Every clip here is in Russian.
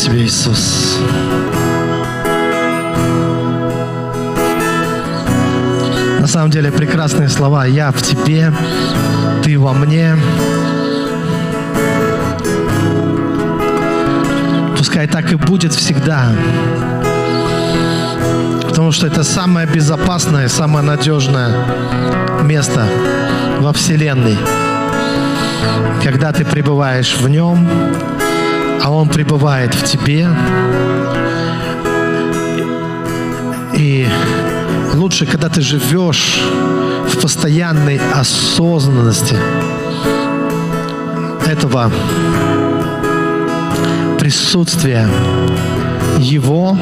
Тебе, Иисус. На самом деле прекрасные слова. Я в Тебе, Ты во мне. Пускай так и будет всегда. Потому что это самое безопасное, самое надежное место во Вселенной. Когда ты пребываешь в Нем, а Он пребывает в тебе. И лучше, когда ты живешь в постоянной осознанности этого присутствия Его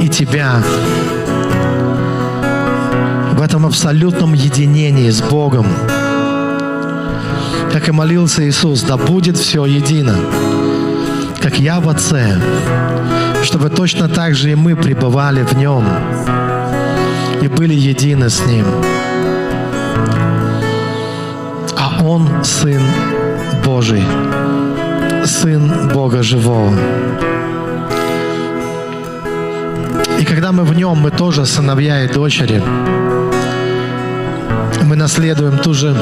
и тебя в этом абсолютном единении с Богом. Как и молился Иисус, да будет все едино как я в Отце, чтобы точно так же и мы пребывали в Нем и были едины с Ним. А Он Сын Божий, Сын Бога Живого. И когда мы в Нем, мы тоже сыновья и дочери. Мы наследуем ту же,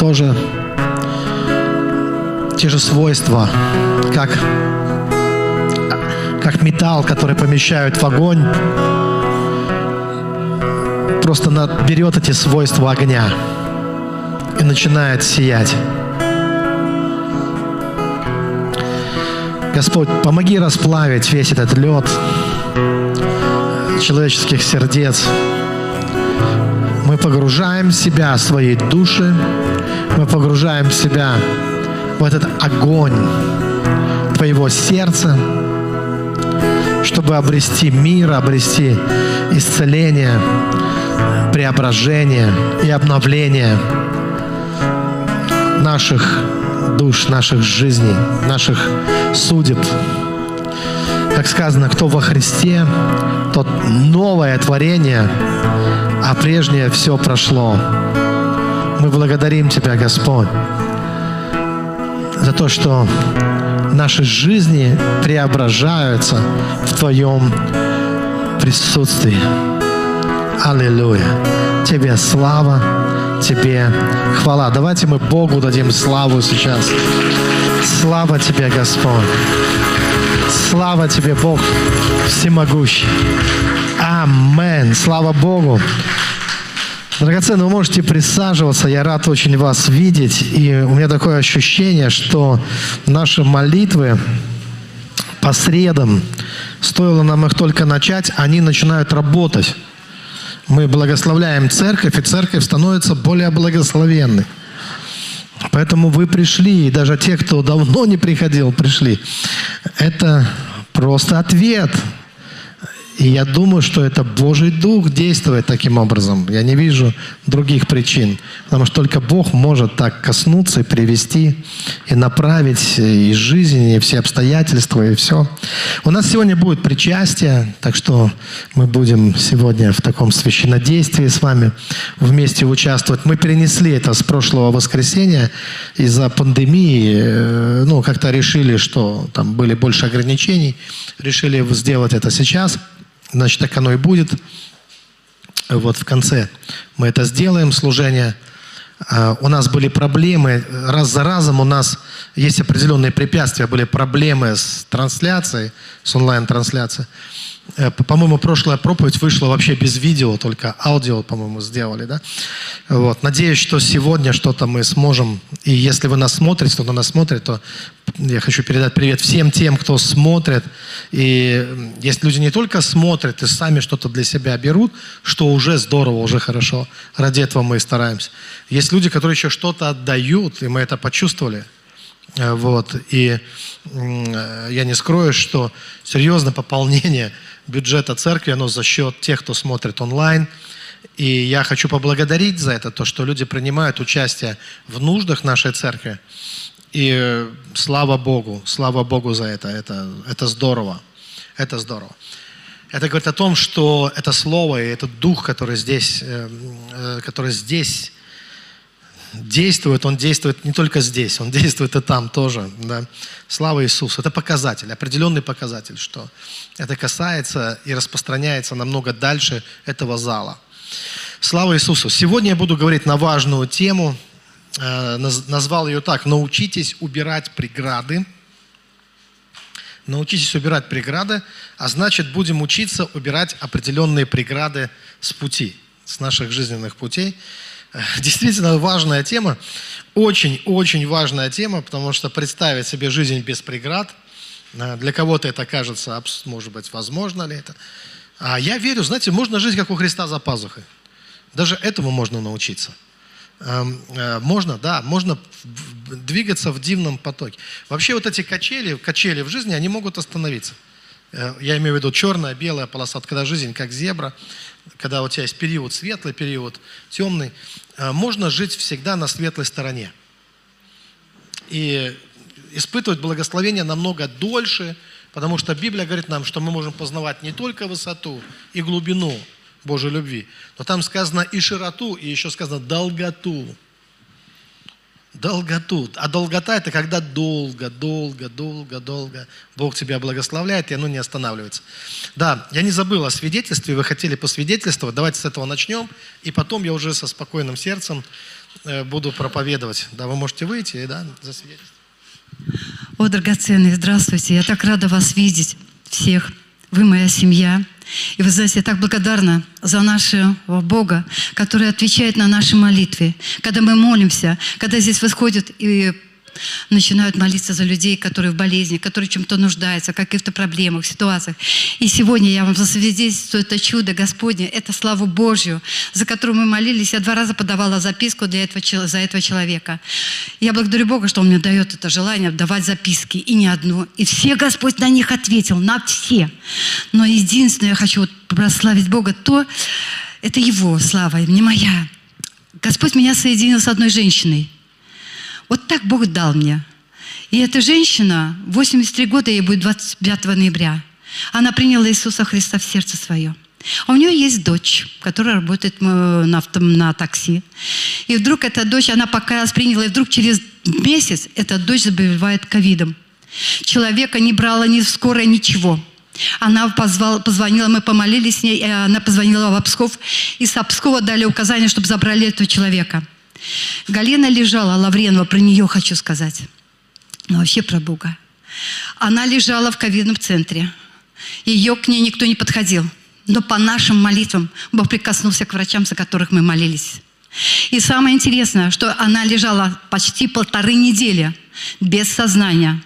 тоже те же свойства, как, как металл, который помещают в огонь, просто берет эти свойства огня и начинает сиять. Господь, помоги расплавить весь этот лед человеческих сердец. Мы погружаем себя, своей души, мы погружаем себя в этот огонь твоего сердца, чтобы обрести мир, обрести исцеление, преображение и обновление наших душ, наших жизней, наших судеб. Как сказано, кто во Христе, тот новое творение, а прежнее все прошло. Мы благодарим Тебя, Господь то, что наши жизни преображаются в Твоем присутствии. Аллилуйя. Тебе слава, Тебе хвала. Давайте мы Богу дадим славу сейчас. Слава Тебе, Господь. Слава Тебе, Бог всемогущий. Амин. Слава Богу. Драгоценные, вы можете присаживаться. Я рад очень вас видеть. И у меня такое ощущение, что наши молитвы по средам, стоило нам их только начать, они начинают работать. Мы благословляем церковь, и церковь становится более благословенной. Поэтому вы пришли, и даже те, кто давно не приходил, пришли. Это просто ответ и я думаю, что это Божий Дух действует таким образом. Я не вижу других причин. Потому что только Бог может так коснуться и привести, и направить и жизнь, и все обстоятельства, и все. У нас сегодня будет причастие, так что мы будем сегодня в таком священнодействии с вами вместе участвовать. Мы перенесли это с прошлого воскресенья из-за пандемии. Э, ну, как-то решили, что там были больше ограничений. Решили сделать это сейчас – Значит, так оно и будет. Вот в конце мы это сделаем, служение. А, у нас были проблемы, раз за разом у нас есть определенные препятствия, были проблемы с трансляцией, с онлайн-трансляцией. Э, по-моему, прошлая проповедь вышла вообще без видео, только аудио, по-моему, сделали, да? Вот. Надеюсь, что сегодня что-то мы сможем, и если вы нас смотрите, кто нас смотрит, то я хочу передать привет всем тем, кто смотрит. И есть люди не только смотрят и сами что-то для себя берут, что уже здорово, уже хорошо. Ради этого мы и стараемся. Есть люди, которые еще что-то отдают, и мы это почувствовали. Э, вот. И э, я не скрою, что серьезное пополнение бюджета церкви, оно за счет тех, кто смотрит онлайн. И я хочу поблагодарить за это, то, что люди принимают участие в нуждах нашей церкви. И э, слава Богу, слава Богу за это. Это, это здорово. Это здорово. Это говорит о том, что это слово и этот дух, который здесь, который здесь действует, Он действует не только здесь, Он действует и там тоже. Да? Слава Иисусу. Это показатель, определенный показатель, что это касается и распространяется намного дальше этого зала. Слава Иисусу. Сегодня я буду говорить на важную тему. Э, назвал ее так. Научитесь убирать преграды. Научитесь убирать преграды, а значит будем учиться убирать определенные преграды с пути, с наших жизненных путей. Действительно важная тема, очень-очень важная тема, потому что представить себе жизнь без преград, э, для кого-то это кажется, может быть, возможно ли это. А я верю, знаете, можно жить, как у Христа за пазухой. Даже этому можно научиться. Эм, э, можно, да, можно двигаться в дивном потоке. Вообще вот эти качели, качели в жизни, они могут остановиться. Э, я имею в виду черная, белая полоса, когда жизнь как зебра, когда у тебя есть период светлый, период темный, э, можно жить всегда на светлой стороне. И испытывать благословение намного дольше, потому что Библия говорит нам, что мы можем познавать не только высоту и глубину Божьей любви, но там сказано и широту, и еще сказано долготу. Долготу. А долгота – это когда долго, долго, долго, долго Бог тебя благословляет, и оно не останавливается. Да, я не забыл о свидетельстве, вы хотели посвидетельствовать, давайте с этого начнем, и потом я уже со спокойным сердцем э, буду проповедовать. Да, вы можете выйти, да, за. О, драгоценные, здравствуйте, я так рада вас видеть всех. Вы моя семья. И вы знаете, я так благодарна за нашего Бога, который отвечает на наши молитвы. Когда мы молимся, когда здесь восходят и начинают молиться за людей, которые в болезни, которые чем-то нуждаются, в каких-то проблемах, ситуациях. И сегодня я вам засвидетельствую это чудо Господне, это славу Божью, за которую мы молились. Я два раза подавала записку для этого, за этого человека. Я благодарю Бога, что Он мне дает это желание давать записки, и не одну. И все Господь на них ответил, на все. Но единственное, я хочу вот прославить Бога, то это Его слава, не моя. Господь меня соединил с одной женщиной. Вот так Бог дал мне. И эта женщина, 83 года, ей будет 25 ноября, она приняла Иисуса Христа в сердце свое. А у нее есть дочь, которая работает на, на такси. И вдруг эта дочь, она покаялась, приняла, и вдруг через месяц эта дочь заболевает ковидом. Человека не брала ни скорая, ничего. Она позвала, позвонила, мы помолились с ней, она позвонила в Псков, и с Пскова дали указание, чтобы забрали этого человека – Галина лежала, Лавренова, про нее хочу сказать. Но вообще про Бога. Она лежала в ковидном центре. Ее к ней никто не подходил. Но по нашим молитвам Бог прикоснулся к врачам, за которых мы молились. И самое интересное, что она лежала почти полторы недели без сознания.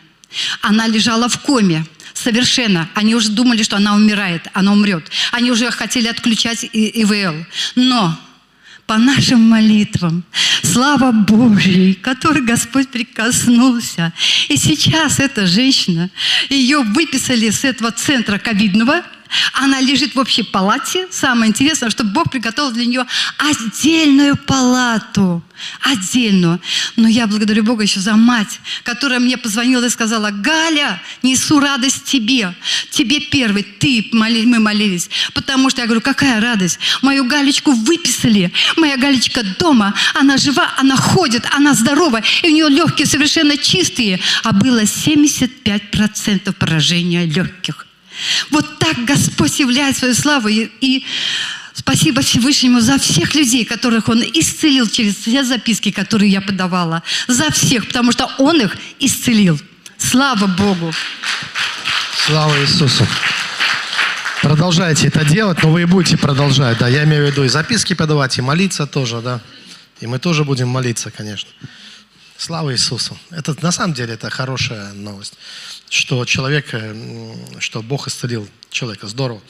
Она лежала в коме совершенно. Они уже думали, что она умирает, она умрет. Они уже хотели отключать ИВЛ. Но по нашим молитвам. Слава Божьей, которой Господь прикоснулся. И сейчас эта женщина, ее выписали с этого центра ковидного, она лежит в общей палате. Самое интересное, что Бог приготовил для нее отдельную палату. Отдельную. Но я благодарю Бога еще за мать, которая мне позвонила и сказала, Галя, несу радость тебе. Тебе первый, ты, мы молились. Потому что я говорю, какая радость? Мою Галечку выписали. Моя Галечка дома. Она жива, она ходит, она здорова. И у нее легкие совершенно чистые. А было 75% поражения легких. Вот так Господь являет свою славу. И, и спасибо Всевышнему за всех людей, которых Он исцелил через все записки, которые я подавала. За всех, потому что Он их исцелил. Слава Богу! Слава Иисусу! Продолжайте это делать, но вы и будете продолжать, да. Я имею в виду и записки подавать, и молиться тоже, да. И мы тоже будем молиться, конечно. Слава Иисусу. Это на самом деле это хорошая новость что человек, э, что Бог исцелил человека. Здорово.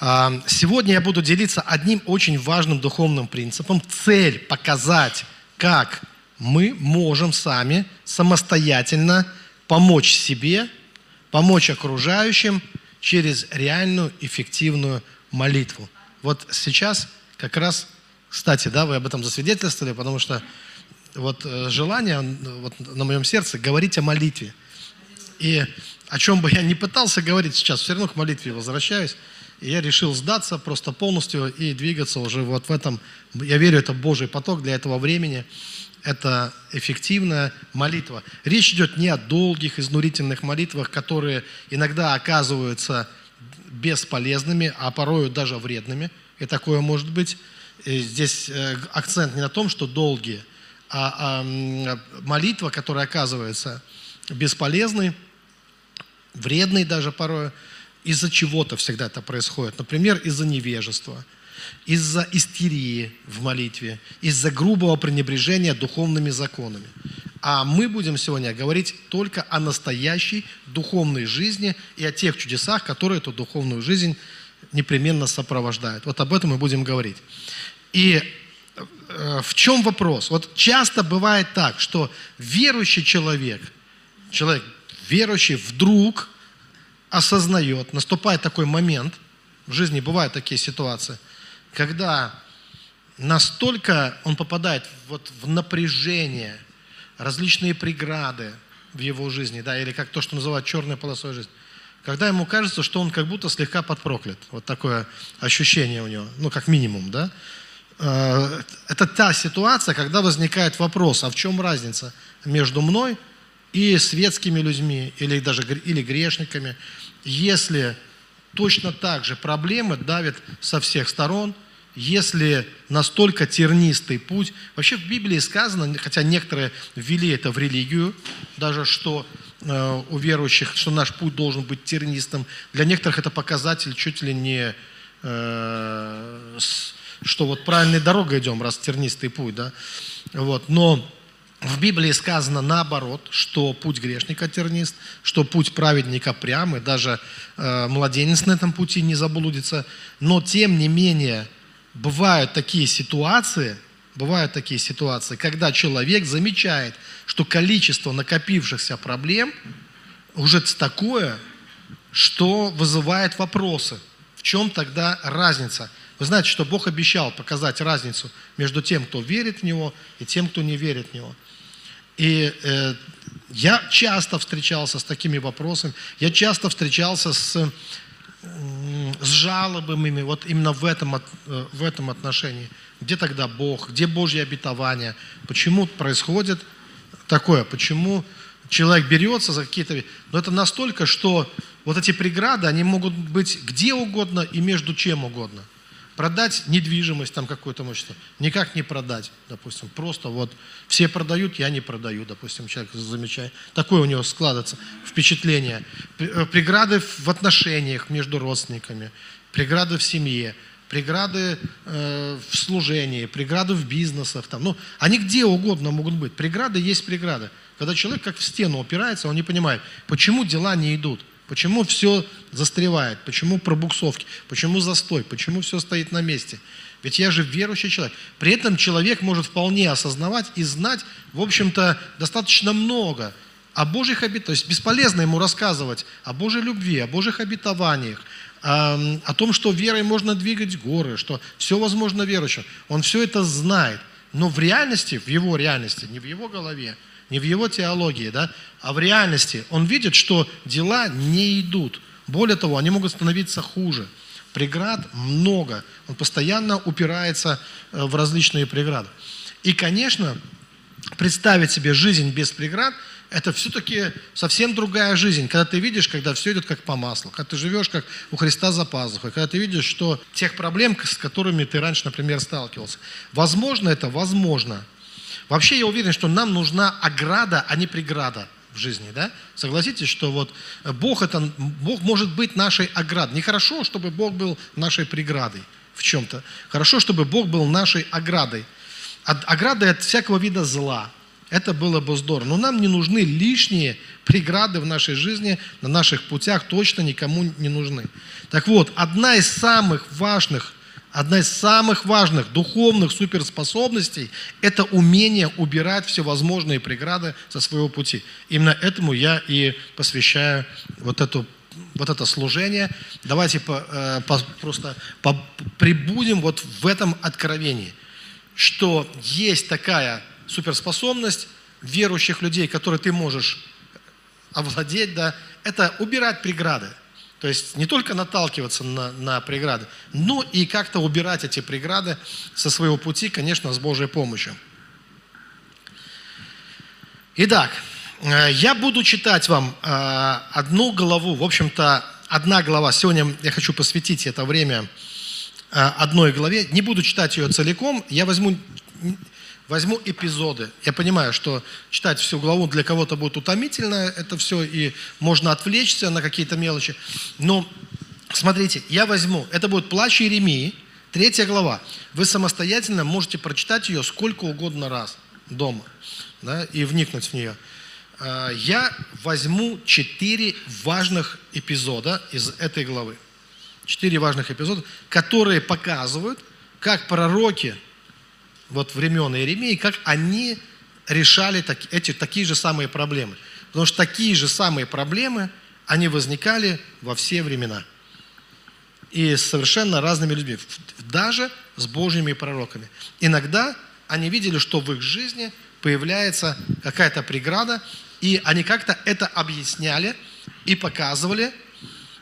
А, сегодня я буду делиться одним очень важным духовным принципом. Цель показать, как мы можем сами самостоятельно помочь себе, помочь окружающим через реальную эффективную молитву. Вот сейчас как раз, кстати, да, вы об этом засвидетельствовали, потому что вот э, желание вот на моем сердце говорить о молитве – и о чем бы я ни пытался говорить сейчас, все равно к молитве возвращаюсь. И я решил сдаться просто полностью и двигаться уже вот в этом. Я верю, это Божий поток для этого времени. это эффективная молитва. Речь идет не о долгих, изнурительных молитвах, которые иногда оказываются бесполезными, а порою даже вредными. И такое может быть. И здесь э, акцент не на том, что долгие, а, а молитва, которая оказывается бесполезной, вредной даже порою, из-за чего-то всегда это происходит. Например, из-за невежества, из-за истерии в молитве, из-за грубого пренебрежения духовными законами. А мы будем сегодня говорить только о настоящей духовной жизни и о тех чудесах, которые эту духовную жизнь непременно сопровождают. Вот об этом мы будем говорить. И э, в чем вопрос? Вот часто бывает так, что верующий человек, человек верующий вдруг осознает, наступает такой момент, в жизни бывают такие ситуации, когда настолько он попадает вот в напряжение, различные преграды в его жизни, да, или как то, что называют черной полосой жизни, когда ему кажется, что он как будто слегка подпроклят. Вот такое ощущение у него, ну, как минимум, да. Э, это та ситуация, когда возникает вопрос, а в чем разница между мной и светскими людьми, или даже или грешниками, если точно так же проблемы давят со всех сторон, если настолько тернистый путь, вообще в Библии сказано, хотя некоторые ввели это в религию, даже что э, у верующих, что наш путь должен быть тернистым, для некоторых это показатель чуть ли не, э, что вот правильной дорогой идем, раз тернистый путь, да, вот, но в Библии сказано наоборот, что путь грешника тернист, что путь праведника прямый, даже э, младенец на этом пути не заблудится. Но тем не менее, бывают такие ситуации, бывают такие ситуации, когда человек замечает, что количество накопившихся проблем уже такое, что вызывает вопросы. В чем тогда разница? Вы знаете, что Бог обещал показать разницу между тем, кто верит в Него, и тем, кто не верит в Него. И э, я часто встречался с такими вопросами, я часто встречался с, с жалобами вот именно в этом, э, в этом отношении. Где тогда Бог, где Божье обетование, почему происходит такое, почему человек берется за какие-то... Но это настолько, что вот эти преграды, они могут быть где угодно и между чем угодно – Продать недвижимость там какую-то имущество. Никак не продать, допустим. Просто вот все продают, я не продаю, допустим, человек замечает. Такое у него складывается впечатление. Э, преграды в отношениях между родственниками, преграды в семье, преграды э, в служении, преграды в бизнесах. Там. Ну, они где угодно могут быть. Преграды есть преграды. Когда человек как в стену упирается, он не понимает, почему дела не идут. Почему все застревает? Почему пробуксовки? Почему застой? Почему все стоит на месте? Ведь я же верующий человек. При этом человек может вполне осознавать и знать, в общем-то, достаточно много о Божьих обетованиях. То есть бесполезно ему рассказывать о Божьей любви, о Божьих обетованиях, о, том, что верой можно двигать горы, что все возможно верующим. Он все это знает. Но в реальности, в его реальности, не в его голове, не в его теологии, да, а в реальности. Он видит, что дела не идут. Более того, они могут становиться хуже. Преград много. Он постоянно упирается э, в различные преграды. И, конечно, представить себе жизнь без преград – это все-таки совсем другая жизнь, когда ты видишь, когда все идет как по маслу, когда ты живешь как у Христа за пазухой, когда ты видишь, что тех проблем, с которыми ты раньше, например, сталкивался, возможно это, возможно – Вообще я уверен, что нам нужна ограда, а не преграда в жизни, да? Согласитесь, что вот Бог, это, Бог может быть нашей оградой. Нехорошо, чтобы Бог был нашей преградой в чем-то. Хорошо, чтобы Бог был нашей оградой. Ограда от всякого вида зла. Это было бы здорово. Но нам не нужны лишние преграды в нашей жизни, на наших путях точно никому не нужны. Так вот, одна из самых важных Одна из самых важных духовных суперспособностей – это умение убирать всевозможные преграды со своего пути. Именно этому я и посвящаю вот, эту, вот это служение. Давайте по, э, по, просто по, прибудем вот в этом откровении, что есть такая суперспособность верующих людей, которые ты можешь овладеть, да, это убирать преграды – то есть не только наталкиваться на, на преграды, но и как-то убирать эти преграды со своего пути, конечно, с Божьей помощью. Итак, э, я буду читать вам э, одну главу, в общем-то, одна глава. Сегодня я хочу посвятить это время э, одной главе. Не буду читать ее целиком, я возьму, возьму эпизоды. Я понимаю, что читать всю главу для кого-то будет утомительно, это все, и можно отвлечься на какие-то мелочи. Но смотрите, я возьму, это будет плач Иеремии, третья глава. Вы самостоятельно можете прочитать ее сколько угодно раз дома да, и вникнуть в нее. А, я возьму четыре важных эпизода из этой главы. Четыре важных эпизода, которые показывают, как пророки вот времен Иеремии, как они решали так, эти, такие же самые проблемы. Потому что такие же самые проблемы, они возникали во все времена. И с совершенно разными людьми, даже с Божьими пророками. Иногда они видели, что в их жизни – появляется какая-то преграда, и они как-то это объясняли и показывали,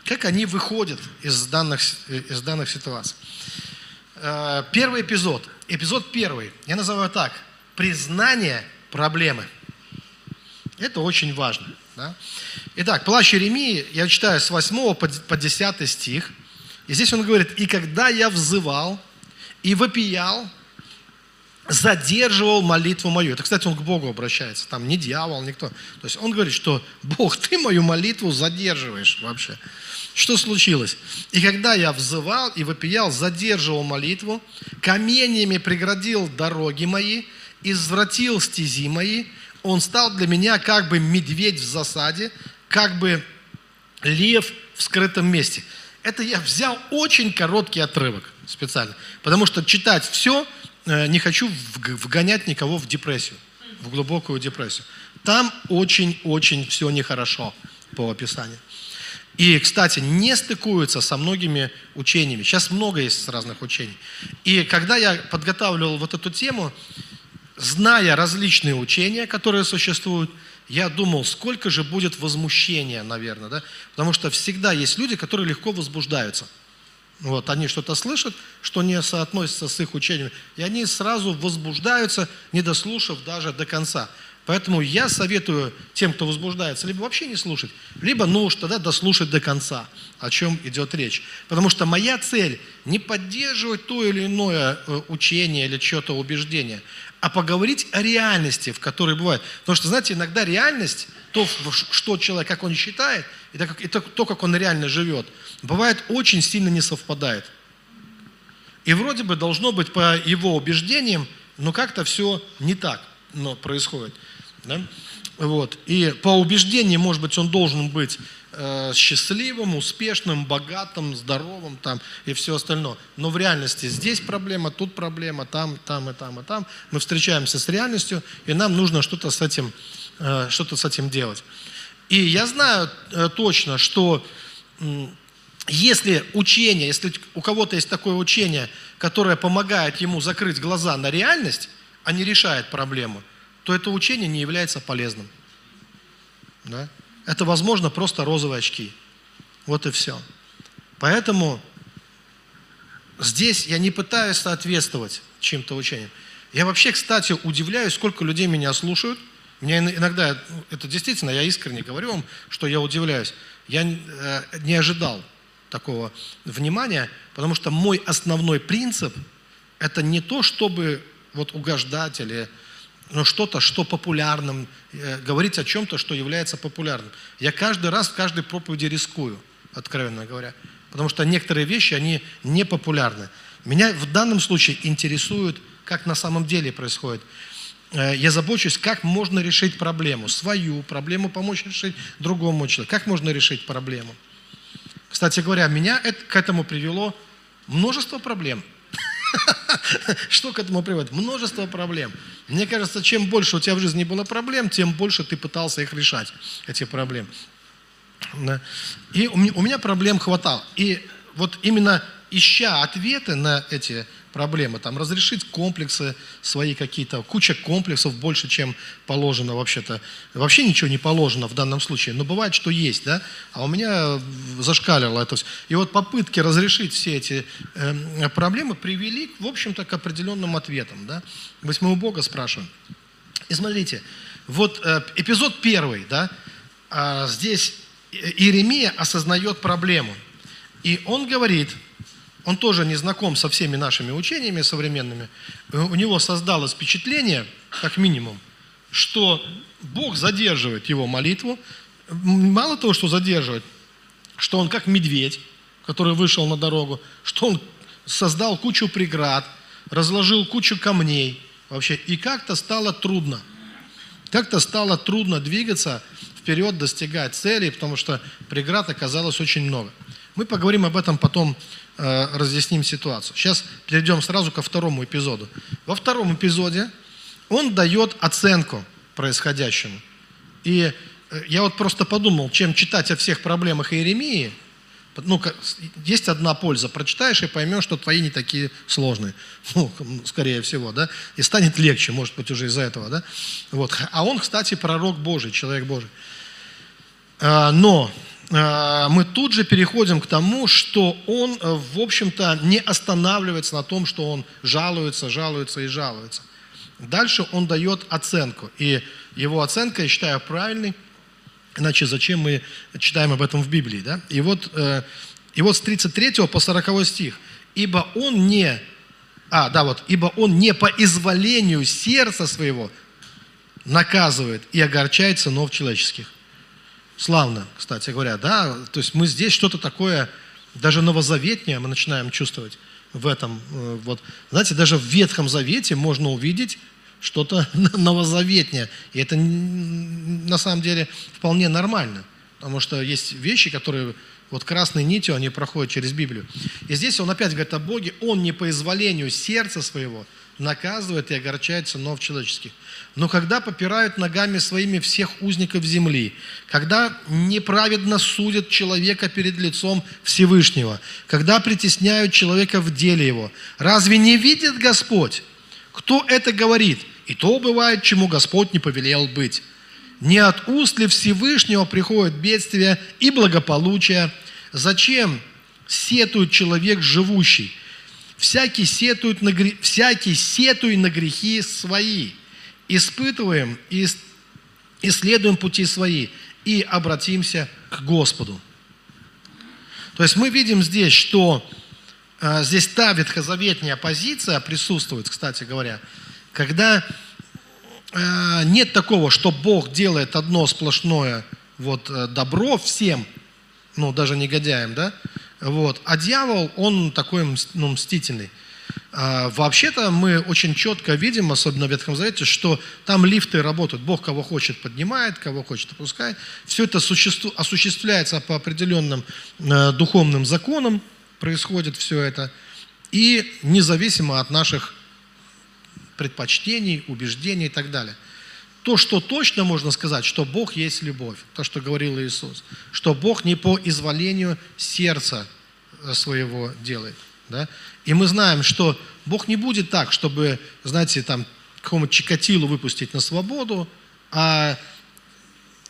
как они выходят из данных, из данных ситуаций. Э, первый эпизод, эпизод первый, я называю так, признание проблемы. Это очень важно. Да? Итак, плащ Иеремии, я читаю с 8 по 10 стих, и здесь он говорит, «И когда я взывал и вопиял задерживал молитву мою. Это, кстати, он к Богу обращается, там не дьявол, никто. То есть он говорит, что Бог, ты мою молитву задерживаешь вообще. Что случилось? И когда я взывал и вопиял, задерживал молитву, каменьями преградил дороги мои, извратил стези мои, он стал для меня как бы медведь в засаде, как бы лев в скрытом месте. Это я взял очень короткий отрывок специально, потому что читать все – Э, не хочу вгонять никого в депрессию, в глубокую депрессию. Там очень-очень все нехорошо по описанию. И, кстати, не стыкуются со многими учениями. Сейчас много есть разных учений. И когда я подготавливал вот эту тему, зная различные учения, которые существуют, я думал, сколько же будет возмущения, наверное, да? Потому что всегда есть люди, которые легко возбуждаются – вот, они что-то слышат, что не соотносится с их учением, и они сразу возбуждаются, не дослушав даже до конца. Поэтому я советую тем, кто возбуждается, либо вообще не слушать, либо, ну уж тогда дослушать до конца, о чем идет речь. Потому что моя цель не поддерживать то или иное э, учение или что-то убеждение, а поговорить о реальности, в которой бывает. Потому что, знаете, иногда реальность, то, что человек, как он считает, и то, как он реально живет, бывает очень сильно не совпадает. И вроде бы должно быть по его убеждениям, но как-то все не так но происходит. Да? Вот. И по убеждениям, может быть, он должен быть э, счастливым, успешным, богатым, здоровым там, и все остальное. Но в реальности здесь проблема, тут проблема, там, там и там и там. Мы встречаемся с реальностью, и нам нужно что-то с этим, э, что-то с этим делать. И я знаю э, точно, что э, если учение, если у кого-то есть такое учение, которое помогает ему закрыть глаза на реальность, а не решает проблему, то это учение не является полезным. Да? Это, возможно, просто розовые очки. Вот и все. Поэтому здесь я не пытаюсь соответствовать чьим-то учениям. Я вообще, кстати, удивляюсь, сколько людей меня слушают. Мне иногда, это действительно, я искренне говорю вам, что я удивляюсь. Я э, не ожидал такого внимания, потому что мой основной принцип – это не то, чтобы вот угождать или ну, что-то, что популярным, э, говорить о чем-то, что является популярным. Я каждый раз в каждой проповеди рискую, откровенно говоря, потому что некоторые вещи, они не популярны. Меня в данном случае интересует, как на самом деле происходит. Э, я забочусь, как можно решить проблему, свою проблему помочь решить другому человеку. Как можно решить проблему? Кстати говоря, меня это, к этому привело множество проблем. Что к этому приводит? Множество проблем. Мне кажется, чем больше у тебя в жизни было проблем, тем больше ты пытался их решать, эти проблемы. И у меня проблем хватало. И вот именно ища ответы на эти проблемы, там, разрешить комплексы свои какие-то, куча комплексов больше, чем положено вообще-то. Вообще ничего не положено в данном случае, но бывает, что есть, да, а у меня зашкалило это все. И вот попытки разрешить все эти э, проблемы привели, в общем-то, к определенным ответам, да. У Бога спрашиваем. И смотрите, Вот э, эпизод первый, да, а, здесь Иеремия осознает проблему. И он говорит, он тоже не знаком со всеми нашими учениями современными, у него создалось впечатление, как минимум, что Бог задерживает его молитву, мало того, что задерживает, что он как медведь, который вышел на дорогу, что он создал кучу преград, разложил кучу камней вообще, и как-то стало трудно. Как-то стало трудно двигаться вперед, достигать цели, потому что преград оказалось очень много. Мы поговорим об этом потом, разъясним ситуацию. Сейчас перейдем сразу ко второму эпизоду. Во втором эпизоде он дает оценку происходящему. И э, я вот просто подумал, чем читать о всех проблемах Иеремии, ну, есть одна польза. Прочитаешь и поймешь, что твои не такие сложные. Ну, скорее всего, да. И станет легче, может быть, уже из-за этого, да. Вот. А он, кстати, пророк Божий, человек Божий. А, но мы тут же переходим к тому, что он, э, в общем-то, не останавливается на том, что он жалуется, жалуется и жалуется. Дальше он дает оценку. И его оценка, я считаю, правильной. Иначе зачем мы читаем об этом в Библии? Да? И, вот, э, и вот с 33 по 40 стих. «Ибо он не...» А, да, вот. «Ибо он не по изволению сердца своего наказывает и огорчает сынов человеческих». Славно, кстати говоря, да? То есть мы здесь что-то такое, даже новозаветнее мы начинаем чувствовать в этом. Э, вот. Знаете, даже в Ветхом Завете можно увидеть что-то новозаветнее. И это на самом деле вполне нормально, потому что есть вещи, которые вот красной нитью, они проходят через Библию. И здесь он опять говорит о Боге, он не по изволению сердца своего наказывает и огорчает сынов человеческих. Но когда попирают ногами своими всех узников земли, когда неправедно судят человека перед лицом Всевышнего, когда притесняют человека в деле его, разве не видит Господь? Кто это говорит? И то бывает, чему Господь не повелел быть. Не от уст ли Всевышнего приходит бедствие и благополучие? Зачем сетует человек живущий? Всякий сетует на, всякий сетует на грехи свои. Испытываем и исследуем пути свои и обратимся к Господу. То есть мы видим здесь, что э, здесь та ветхозаветная позиция присутствует, кстати говоря – когда э, нет такого, что Бог делает одно сплошное вот, э, добро всем, ну, даже негодяям, да, вот, а дьявол, он такой ну, мстительный. А, вообще-то мы очень четко видим, особенно в Ветхом Завете, что там лифты работают. Бог кого хочет поднимает, кого хочет опускает. Все это существу, осуществляется по определенным э, духовным законам, происходит все это. И независимо от наших предпочтений, убеждений и так далее. То, что точно можно сказать, что Бог есть любовь, то, что говорил Иисус, что Бог не по изволению сердца э, своего делает. Да? И мы знаем, что Бог не будет так, чтобы, знаете, там какому-то Чикатилу выпустить на свободу, а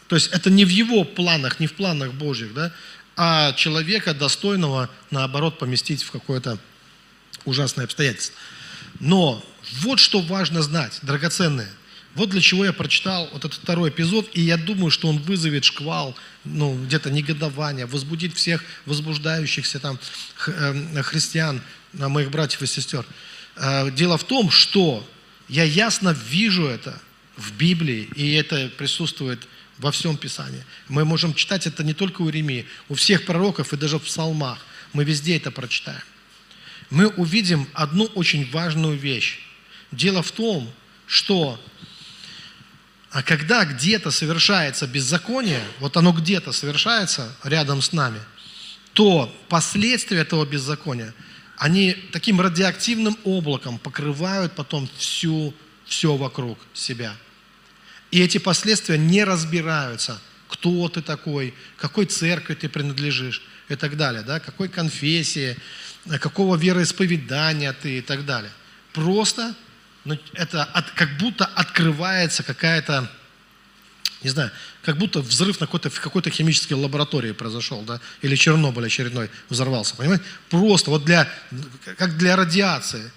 то есть это не в его планах, не в планах Божьих, да, а человека достойного, наоборот, поместить в какое-то ужасное обстоятельство. Но вот что важно знать, драгоценное. Вот для чего я прочитал вот этот второй эпизод, и я думаю, что он вызовет шквал, ну, где-то негодование, возбудит всех возбуждающихся там э, христиан, э, моих братьев и сестер. Э, дело в том, что я ясно вижу это в Библии, и это присутствует во всем Писании. Мы можем читать это не только у Иеремии, у всех пророков и даже в псалмах. Мы везде это прочитаем. Мы увидим одну очень важную вещь Дело в том, что а когда где-то совершается беззаконие, вот оно где-то совершается рядом с нами, то последствия этого беззакония, они таким радиоактивным облаком покрывают потом всю, все вокруг себя. И эти последствия не разбираются, кто ты такой, какой церкви ты принадлежишь и так далее, да, какой конфессии, какого вероисповедания ты и так далее. Просто но это от, как будто открывается какая-то, не знаю, как будто взрыв на какой-то, в какой-то химической лаборатории произошел, да, или Чернобыль очередной взорвался, понимаете? Просто вот для, как для радиации.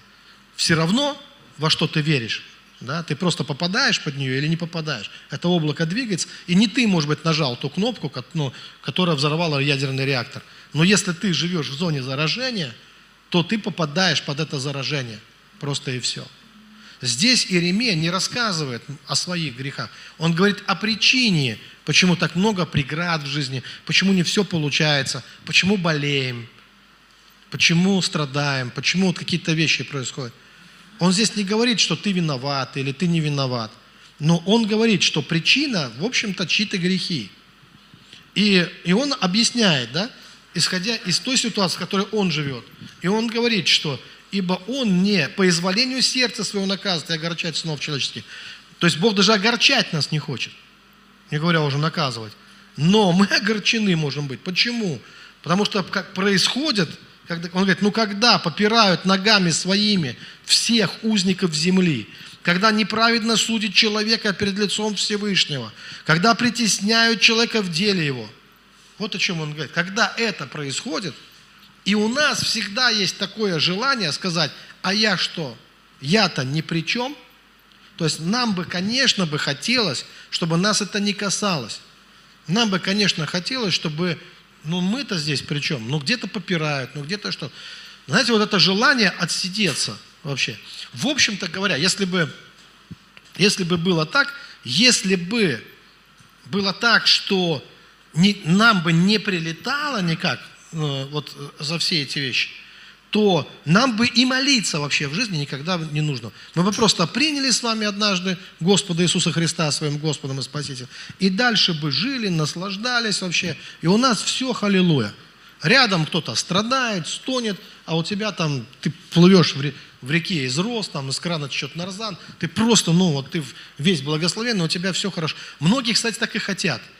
Все равно, во что ты веришь, Да? Ты просто попадаешь под нее или не попадаешь. Это облако двигается, и не ты, может быть, нажал ту кнопку, ну, которая взорвала ядерный реактор. Но если ты живешь в зоне заражения, то ты попадаешь под это заражение. Просто и все. Здесь Иеремия не рассказывает о своих грехах. Он говорит о причине, почему так много преград в жизни, почему не все получается, почему болеем, почему страдаем, почему вот какие-то вещи происходят. Он здесь не говорит, что ты виноват или ты не виноват. Но он говорит, что причина, в общем-то, чьи-то грехи. И, и он объясняет, да, исходя из той ситуации, в которой он живет. И он говорит, что ибо он не по изволению сердца своего наказывает и огорчать сынов человеческих. То есть Бог даже огорчать нас не хочет, не говоря уже наказывать. Но мы огорчены можем быть. Почему? Потому что как происходит, когда, он говорит, ну когда попирают ногами своими всех узников земли, когда неправедно судит человека перед лицом Всевышнего, когда притесняют человека в деле его. Вот о чем он говорит. Когда это происходит – и у нас всегда есть такое желание сказать, а я что? Я-то ни при чем. То есть нам бы, конечно, бы хотелось, чтобы нас это не касалось. Нам бы, конечно, хотелось, чтобы, ну мы-то здесь при чем? Ну где-то попирают, ну где-то что. Знаете, вот это желание отсидеться вообще. В общем-то говоря, если бы, если бы было так, если бы было так, что не, нам бы не прилетало никак, вот э, за все эти вещи, то нам бы и молиться вообще в жизни никогда не нужно. Мы бы просто приняли с вами однажды Господа Иисуса Христа своим Господом и Спасителем, и дальше бы жили, наслаждались вообще, и у нас все халилуя. Рядом кто-то страдает, стонет, а у тебя там, ты плывешь в, в реке из роз, там из крана течет нарзан, ты просто, ну вот ты весь благословенный, у тебя все хорошо. Многие, кстати, так и хотят –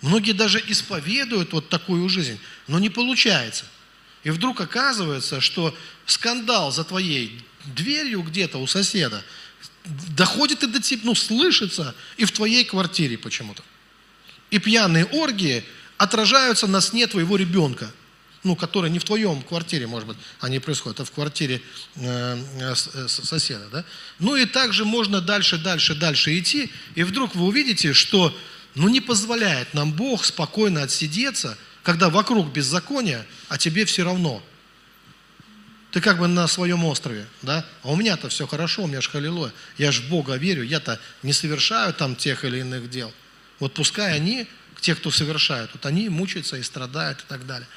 Многие даже исповедуют вот такую жизнь, но не получается. И вдруг оказывается, что скандал за твоей дверью где-то у соседа доходит и до тебя, ну, слышится и в твоей квартире почему-то. И пьяные оргии отражаются на сне твоего ребенка, ну, который не в твоем квартире, может быть, они происходят, а в квартире э, э, соседа, да? Ну и также можно дальше, дальше, дальше идти, и вдруг вы увидите, что но не позволяет нам Бог спокойно отсидеться, когда вокруг беззакония, а тебе все равно. Ты как бы на своем острове, да? А у меня-то все хорошо, у меня же халилуя. Я же в Бога верю, я-то не совершаю там тех или иных дел. Вот пускай они, те, кто совершают, вот они мучаются и страдают и так далее.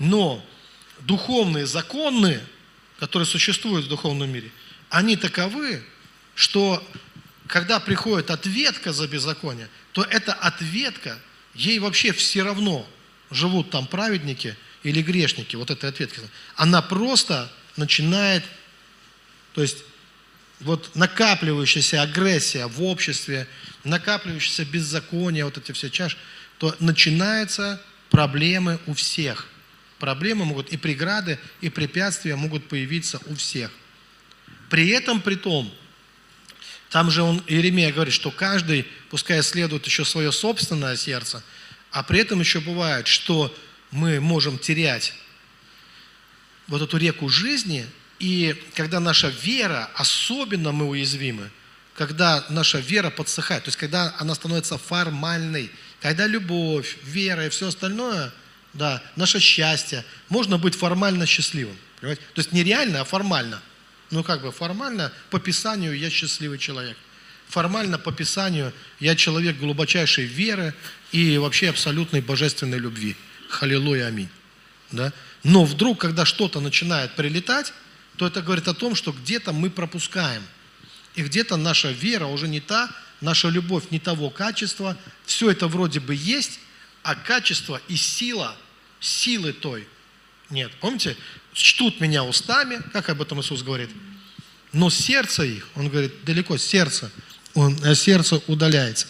Но духовные законы, которые существуют в духовном мире, они таковы, что когда приходит ответка за беззаконие, то эта ответка, ей вообще все равно, живут там праведники или грешники, вот эта ответка, она просто начинает, то есть вот накапливающаяся агрессия в обществе, накапливающаяся беззаконие, вот эти все чаши, то начинаются проблемы у всех. Проблемы могут и преграды, и препятствия могут появиться у всех. При этом, при том, там же он, Иеремия говорит, что каждый, пускай исследует еще свое собственное сердце, а при этом еще бывает, что мы можем терять вот эту реку жизни, и когда наша вера, особенно мы уязвимы, когда наша вера подсыхает, то есть когда она становится формальной, когда любовь, вера и все остальное, да, наше счастье, можно быть формально счастливым. Понимаете? То есть не реально, а формально – ну, как бы формально, по Писанию я счастливый человек. Формально, по Писанию, я человек глубочайшей веры и вообще абсолютной божественной любви. Халилуя, аминь. Да? Но вдруг, когда что-то начинает прилетать, то это говорит о том, что где-то мы пропускаем. И где-то наша вера уже не та, наша любовь не того качества. Все это вроде бы есть, а качество и сила, силы той нет. Помните, чтут меня устами, как об этом Иисус говорит, но сердце их, он говорит, далеко сердце, он, э, сердце удаляется.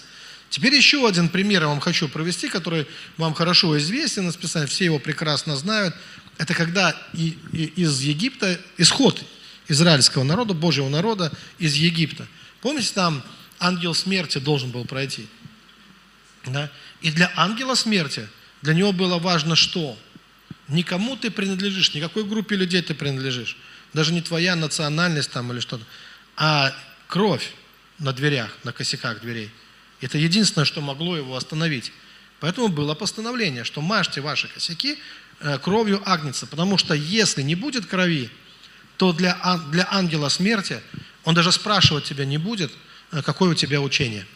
Теперь еще один пример я вам хочу провести, который вам хорошо известен из все его прекрасно знают. Это когда и, и, из Египта, исход израильского народа, Божьего народа из Египта. Помните, там ангел смерти должен был пройти? Да? И для ангела смерти, для него было важно что? Никому ты принадлежишь, никакой группе людей ты принадлежишь. Даже не твоя национальность там или что-то. А кровь на дверях, на косяках дверей. Это единственное, что могло его остановить. Поэтому было постановление, что мажьте ваши косяки э, кровью агнца, потому что если не будет крови, то для, для ангела смерти он даже спрашивать тебя не будет, э, какое у тебя учение.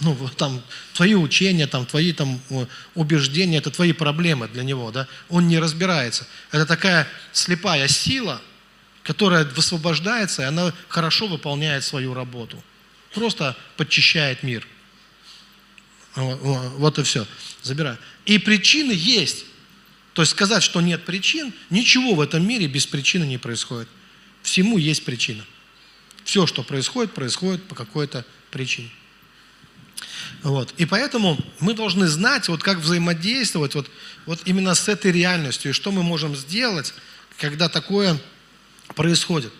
Ну, там твои учения, там, твои там, убеждения, это твои проблемы для него, да? Он не разбирается. Это такая слепая сила, которая высвобождается, и она хорошо выполняет свою работу. Просто подчищает мир. Вот и все. Забираю. И причины есть. То есть сказать, что нет причин, ничего в этом мире без причины не происходит. Всему есть причина. Все, что происходит, происходит по какой-то причине. Вот. И поэтому мы должны знать, вот как взаимодействовать вот, вот именно с этой реальностью, и что мы можем сделать, когда такое происходит.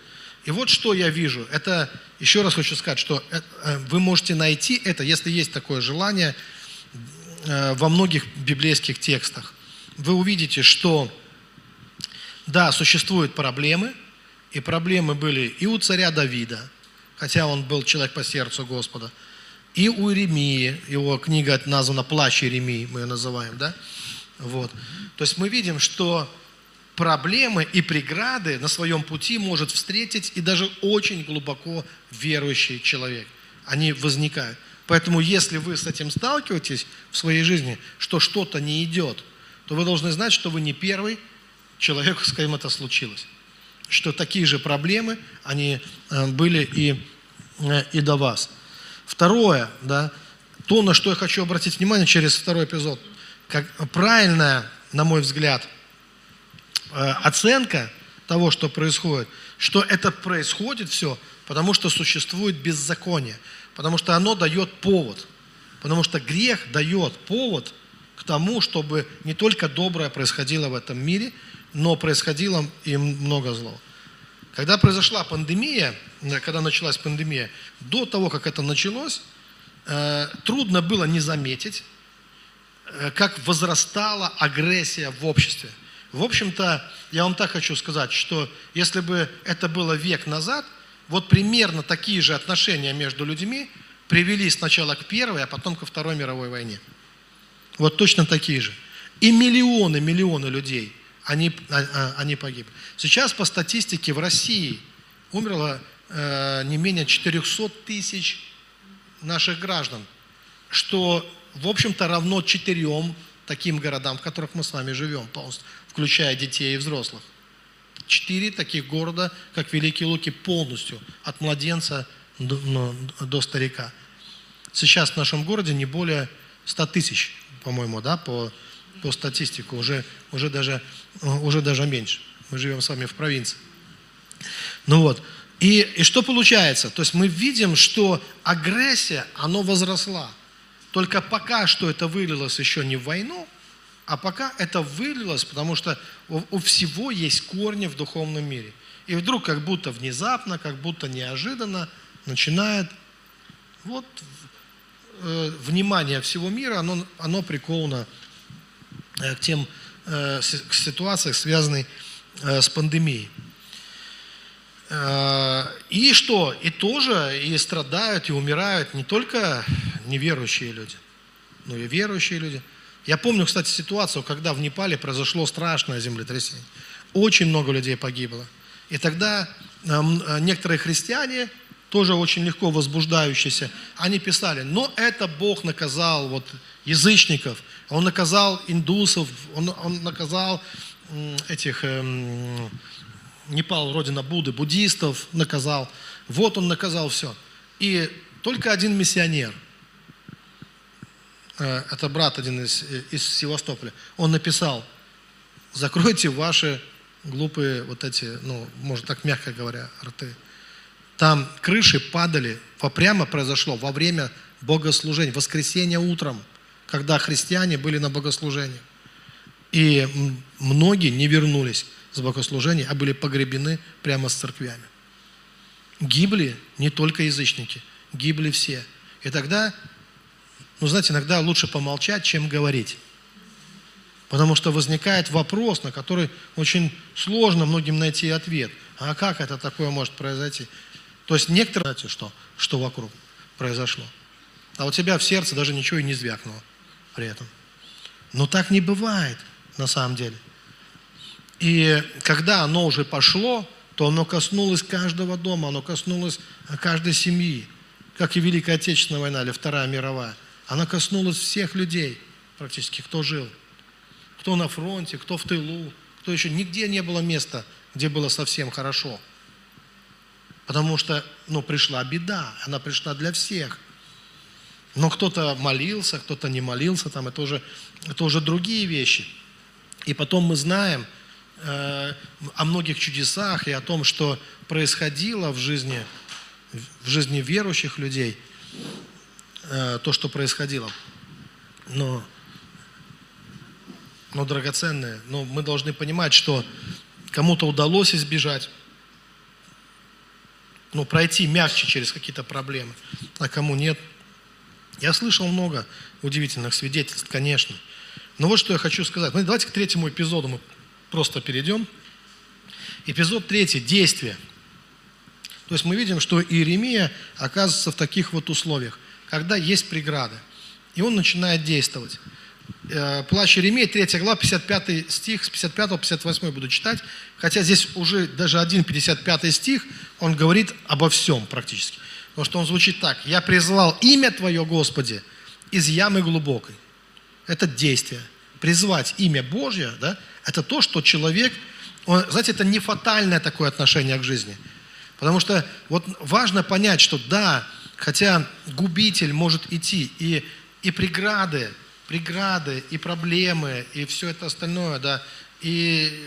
И вот что я вижу. Это, еще раз хочу сказать, что э, э, вы можете найти это, если есть такое желание, э, во многих библейских текстах вы увидите, что да, существуют проблемы, и проблемы были и у царя Давида, хотя он был человек по сердцу Господа, и у Иеремии, его книга названа «Плащ Иеремии», мы ее называем, да? Вот. То есть мы видим, что проблемы и преграды на своем пути может встретить и даже очень глубоко верующий человек. Они возникают. Поэтому если вы с этим сталкиваетесь в своей жизни, что что-то не идет – то вы должны знать, что вы не первый человек, с кем это случилось. Что такие же проблемы, они э, были и, э, и до вас. Второе, да, то, на что я хочу обратить внимание через второй эпизод, как правильная, на мой взгляд, э, оценка того, что происходит, что это происходит все, потому что существует беззаконие, потому что оно дает повод, потому что грех дает повод – тому, чтобы не только доброе происходило в этом мире, но происходило и много злого. Когда произошла пандемия, э, когда началась пандемия, до того, как это началось, э, трудно было не заметить, э, как возрастала агрессия в обществе. В общем-то, я вам так хочу сказать, что если бы это было век назад, вот примерно такие же отношения между людьми привели сначала к Первой, а потом ко Второй мировой войне. Вот точно такие же. И миллионы, миллионы людей, они, а, а, они погибли. Сейчас по статистике в России умерло э, не менее 400 тысяч наших граждан, что, в общем-то, равно четырем таким городам, в которых мы с вами живем, полностью, включая детей и взрослых. Четыре таких города, как Великие Луки, полностью, от младенца до, ну, до старика. Сейчас в нашем городе не более 100 тысяч по-моему, да, по, по статистику, уже, уже, даже, уже даже меньше. Мы живем с вами в провинции. Ну вот. И, и что получается? То есть мы видим, что агрессия, она возросла. Только пока что это вылилось еще не в войну, а пока это вылилось, потому что у, у всего есть корни в духовном мире. И вдруг как будто внезапно, как будто неожиданно начинает вот э, внимание всего мира, оно, оно приковано э, к тем э, к ситуациям, связанным э, с пандемией. Э, и что? И тоже и страдают, и умирают не только неверующие люди, но и верующие люди. Я помню, кстати, ситуацию, когда в Непале произошло страшное землетрясение. Очень много людей погибло. И тогда э, некоторые христиане тоже очень легко возбуждающиеся, они писали, но это Бог наказал вот язычников, Он наказал индусов, Он, он наказал этих, эм, Непал, родина Будды, буддистов наказал. Вот Он наказал все. И только один миссионер, э, это брат один из, из Севастополя, он написал, закройте ваши глупые вот эти, ну, может так мягко говоря, рты. Там крыши падали, прямо произошло во время богослужения, воскресенья утром, когда христиане были на богослужении. И многие не вернулись с богослужения, а были погребены прямо с церквями. Гибли не только язычники, гибли все. И тогда, ну знаете, иногда лучше помолчать, чем говорить. Потому что возникает вопрос, на который очень сложно многим найти ответ. А как это такое может произойти? То есть некоторые, знаете, что, что вокруг произошло. А у тебя в сердце даже ничего и не звякнуло при этом. Но так не бывает на самом деле. И когда оно уже пошло, то оно коснулось каждого дома, оно коснулось каждой семьи, как и Великая Отечественная война или Вторая мировая. Она коснулась всех людей практически, кто жил. Кто на фронте, кто в тылу, кто еще. Нигде не было места, где было совсем хорошо. Потому что ну, пришла беда, она пришла для всех. Но кто-то молился, кто-то не молился, там это уже, это уже другие вещи. И потом мы знаем э, о многих чудесах и о том, что происходило в жизни, в жизни верующих людей, э, то, что происходило. Но, но драгоценное, но мы должны понимать, что кому-то удалось избежать, ну, пройти мягче через какие-то проблемы, а кому нет – я слышал много удивительных свидетельств, конечно. Но вот что я хочу сказать. Ну, давайте к третьему эпизоду мы просто перейдем. Эпизод третий – действие. То есть мы видим, что Иеремия оказывается в таких вот условиях, когда есть преграды. И он начинает действовать. Э, Плащ Иеремия, 3 глава, 55 стих, с 55 по 58 буду читать. Хотя здесь уже даже один 55 стих, он говорит обо всем практически. Потому что он звучит так. «Я призвал имя Твое, Господи, из ямы глубокой». Это действие. Призвать имя Божье, да, это то, что человек, он, знаете, это не фатальное такое отношение к жизни. Потому что вот важно понять, что да, хотя губитель может идти, и, и преграды, преграды, и проблемы, и все это остальное, да, и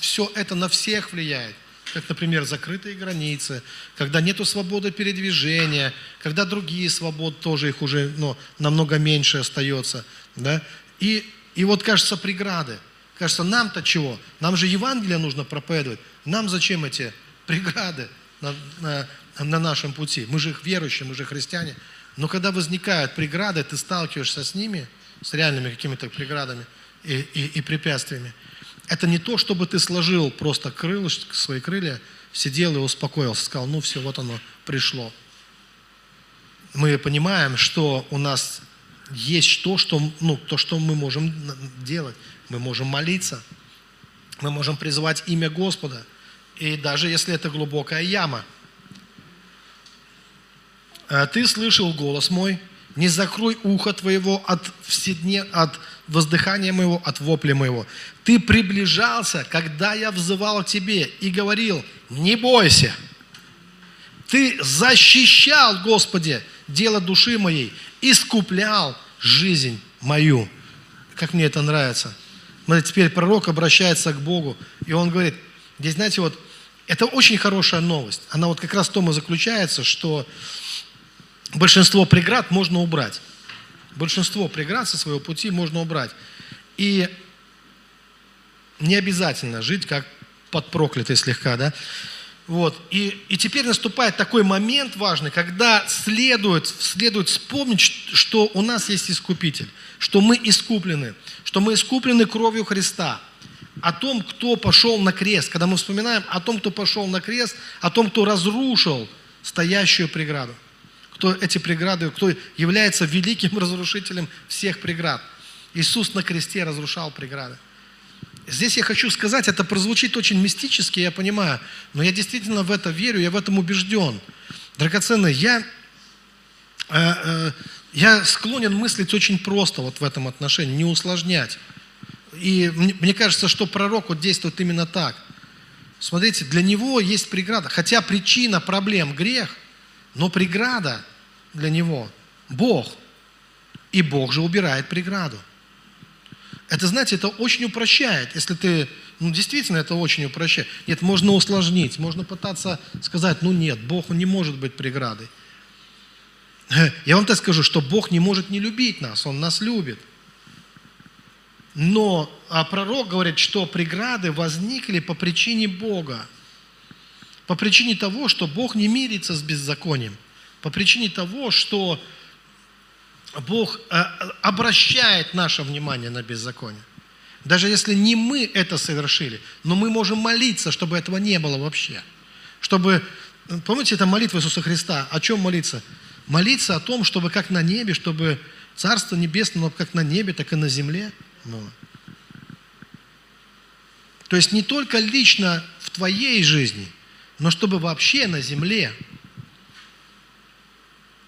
все это на всех влияет как, например, закрытые границы, когда нету свободы передвижения, когда другие свободы тоже их уже ну, намного меньше остается. Да? И, и вот, кажется, преграды. Кажется, нам-то чего? Нам же Евангелие нужно проповедовать. Нам зачем эти преграды на, на, на нашем пути? Мы же их верующие, мы же христиане. Но когда возникают преграды, ты сталкиваешься с ними, с реальными какими-то преградами и, и, и препятствиями – это не то, чтобы ты сложил просто крылышки, свои крылья, сидел и успокоился, сказал, ну все, вот оно пришло. Мы понимаем, что у нас есть то, что, ну, то, что мы можем делать. Мы можем молиться, мы можем призывать имя Господа. И даже если это глубокая яма. «А ты слышал голос мой, не закрой ухо твоего от, вседне, от воздыхания моего, от вопля моего. Ты приближался, когда я взывал к тебе и говорил, не бойся. Ты защищал, Господи, дело души моей, искуплял жизнь мою. Как мне это нравится. Теперь пророк обращается к Богу, и он говорит, здесь, знаете, вот, это очень хорошая новость. Она вот как раз в том и заключается, что большинство преград можно убрать. Большинство преград со своего пути можно убрать. И не обязательно жить как под проклятой слегка, да? Вот. И, и теперь наступает такой момент важный, когда следует, следует вспомнить, что у нас есть Искупитель, что мы искуплены, что мы искуплены кровью Христа, о том, кто пошел на крест. Когда мы вспоминаем о том, кто пошел на крест, о том, кто разрушил стоящую преграду кто эти преграды, кто является великим разрушителем всех преград. Иисус на кресте разрушал преграды. Здесь я хочу сказать, это прозвучит очень мистически, я понимаю, но я действительно в это верю, я в этом убежден. Драгоценный, я, э, э, я склонен мыслить очень просто вот в этом отношении, не усложнять. И мне, мне кажется, что пророк вот действует именно так. Смотрите, для него есть преграда, хотя причина проблем – грех – но преграда для него – Бог. И Бог же убирает преграду. Это, знаете, это очень упрощает. Если ты, ну, действительно, это очень упрощает. Нет, можно усложнить, можно пытаться сказать, ну, нет, Бог не может быть преградой. Я вам так скажу, что Бог не может не любить нас, Он нас любит. Но а пророк говорит, что преграды возникли по причине Бога. По причине того, что Бог не мирится с беззаконием. По причине того, что Бог э, обращает наше внимание на беззаконие. Даже если не мы это совершили, но мы можем молиться, чтобы этого не было вообще. Чтобы Помните, это молитва Иисуса Христа. О чем молиться? Молиться о том, чтобы как на небе, чтобы Царство Небесное, как на небе, так и на земле. Ну. То есть не только лично в твоей жизни, но чтобы вообще на земле.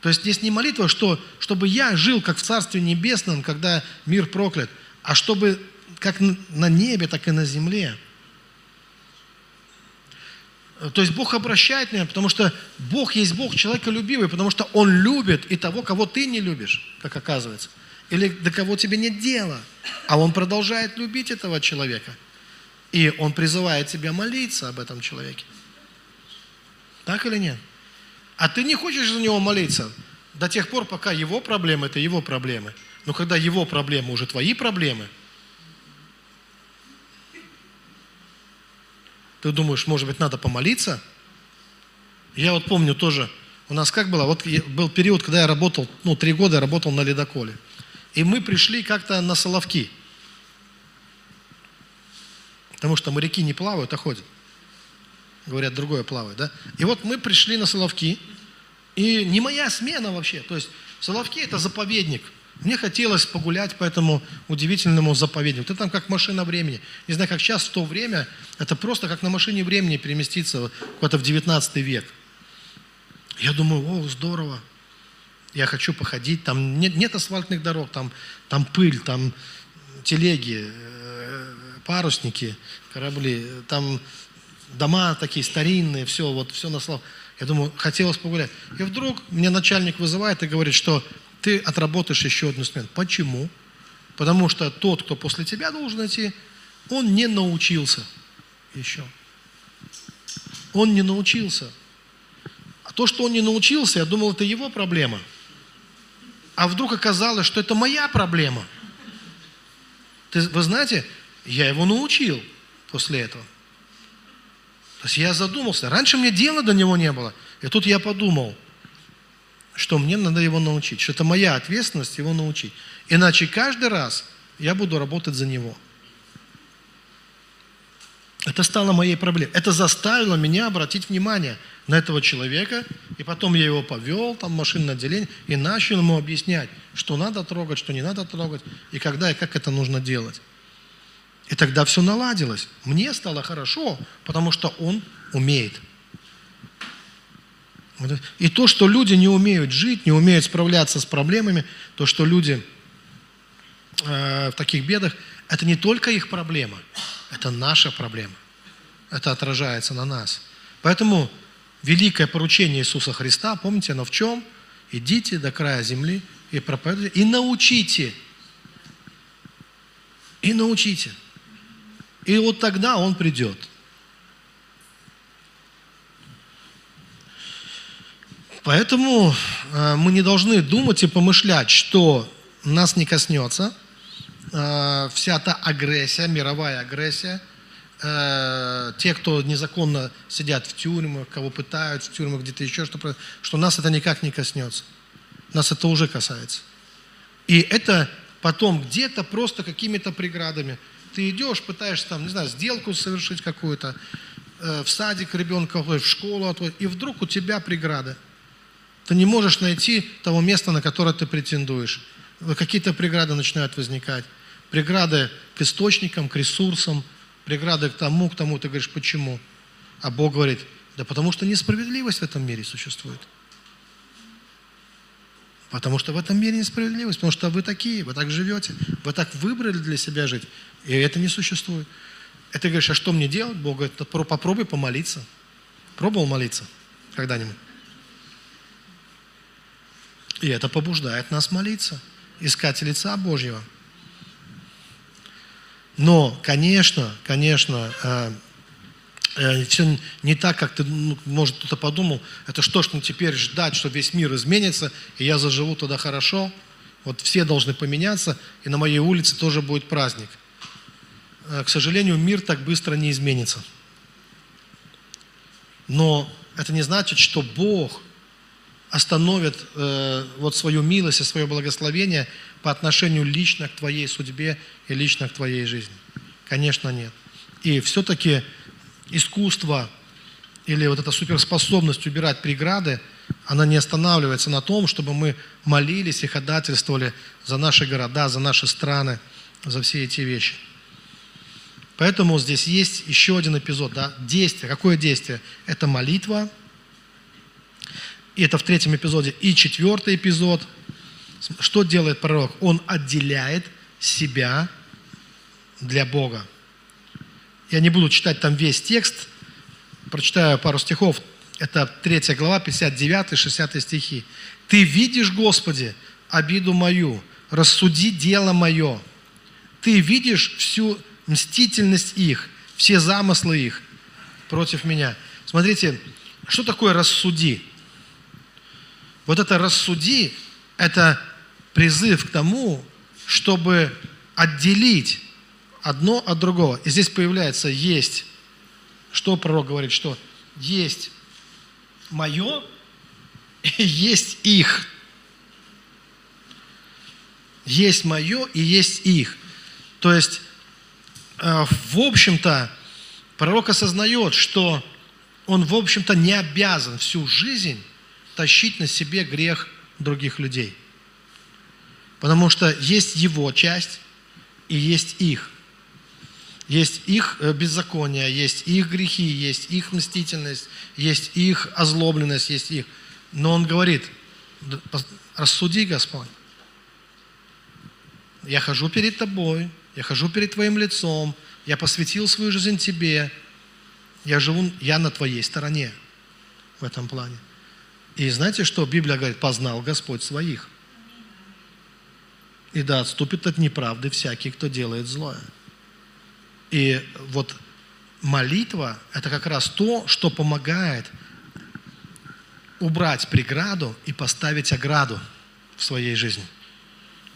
То есть здесь не молитва, что, чтобы я жил как в Царстве Небесном, когда мир проклят, а чтобы как на небе, так и на земле. То есть Бог обращает меня, потому что Бог есть Бог человеколюбивый, потому что Он любит и того, кого ты не любишь, как оказывается. Или до кого тебе нет дела. А Он продолжает любить этого человека. И Он призывает тебя молиться об этом человеке. Так или нет? А ты не хочешь за него молиться до тех пор, пока его проблемы – это его проблемы. Но когда его проблемы уже твои проблемы – Ты думаешь, может быть, надо помолиться? Я вот помню тоже, у нас как было, вот был период, когда я работал, ну, три года я работал на ледоколе. И мы пришли как-то на Соловки. Потому что моряки не плавают, а ходят. Говорят, другое плавает, да? И вот мы пришли на Соловки, и не моя смена вообще. То есть Соловки – это заповедник – мне хотелось погулять по этому удивительному заповеднику. Ты там как машина времени. Не знаю, как сейчас, в то время, это просто как на машине времени переместиться куда-то в 19 век. Я думаю, о, здорово. Я хочу походить. Там нет, нет асфальтных дорог, там, там пыль, там телеги, э, парусники, корабли, там дома такие старинные, все, вот все на славу. Я думаю, хотелось погулять. И вдруг мне начальник вызывает и говорит, что ты отработаешь еще одну смену. Почему? Потому что тот, кто после тебя должен идти, он не научился еще. Он не научился. А то, что он не научился, я думал, это его проблема. А вдруг оказалось, что это моя проблема. Ты, вы знаете, я его научил после этого. То есть я задумался. Раньше мне дела до него не было. И тут я подумал – что мне надо его научить, что это моя ответственность его научить. Иначе каждый раз я буду работать за него. Это стало моей проблемой. Это заставило меня обратить внимание на этого человека, и потом я его повел, там, машинное отделение, и начал ему объяснять, что надо трогать, что не надо трогать, и когда и как это нужно делать. И тогда все наладилось. Мне стало хорошо, потому что он умеет. И то, что люди не умеют жить, не умеют справляться с проблемами, то, что люди э, в таких бедах, это не только их проблема, это наша проблема. Это отражается на нас. Поэтому великое поручение Иисуса Христа, помните, оно в чем? Идите до края земли и проповедуйте, и научите. И научите. И вот тогда Он придет. Поэтому э, мы не должны думать и помышлять, что нас не коснется э, вся та агрессия, мировая агрессия, э, те, кто незаконно сидят в тюрьмах, кого пытают в тюрьмах, где-то еще что-то, что нас это никак не коснется. Нас это уже касается. И это потом где-то просто какими-то преградами. Ты идешь, пытаешься там, не знаю, сделку совершить какую-то, в садик ребенка, в школу, и вдруг у тебя преграда – ты не можешь найти того места, на которое ты претендуешь. Какие-то преграды начинают возникать. Преграды к источникам, к ресурсам, преграды к тому, к тому. Ты говоришь, почему? А Бог говорит, да потому что несправедливость в этом мире существует. Потому что в этом мире несправедливость, потому что вы такие, вы так живете, вы так выбрали для себя жить, и это не существует. И ты говоришь, а что мне делать? Бог говорит, попробуй помолиться. Пробовал молиться когда-нибудь? И это побуждает нас молиться, искать лица Божьего. Но, конечно, конечно, э, все не так, как ты, ну, может, кто-то подумал, это что ж, ну теперь ждать, что весь мир изменится, и я заживу тогда хорошо. Вот все должны поменяться, и на моей улице тоже будет праздник. Э, к сожалению, мир так быстро не изменится. Но это не значит, что Бог остановит э, вот свою милость и свое благословение по отношению лично к твоей судьбе и лично к твоей жизни? Конечно, нет. И все-таки искусство или вот эта суперспособность убирать преграды, она не останавливается на том, чтобы мы молились и ходатайствовали за наши города, за наши страны, за все эти вещи. Поэтому здесь есть еще один эпизод, да, действие. Какое действие? Это молитва. И это в третьем эпизоде. И четвертый эпизод. Что делает пророк? Он отделяет себя для Бога. Я не буду читать там весь текст, прочитаю пару стихов. Это 3 глава, 59-60 стихи. «Ты видишь, Господи, обиду мою, рассуди дело мое. Ты видишь всю мстительность их, все замыслы их против меня». Смотрите, что такое «рассуди»? Вот это «рассуди» – это призыв к тому, чтобы отделить одно от другого. И здесь появляется «есть». Что пророк говорит? Что есть мое и есть их. Есть мое и есть их. То есть, э, в общем-то, пророк осознает, что он, в общем-то, не обязан всю жизнь тащить на себе грех других людей. Потому что есть его часть и есть их. Есть их э, беззаконие, есть их грехи, есть их мстительность, есть их озлобленность, есть их. Но он говорит, рассуди, Господь. Я хожу перед тобой, я хожу перед твоим лицом, я посвятил свою жизнь тебе, я живу, я на твоей стороне в этом плане. И знаете, что Библия говорит? Познал Господь своих. И да, отступит от неправды всякий, кто делает злое. И вот молитва – это как раз то, что помогает убрать преграду и поставить ограду в своей жизни.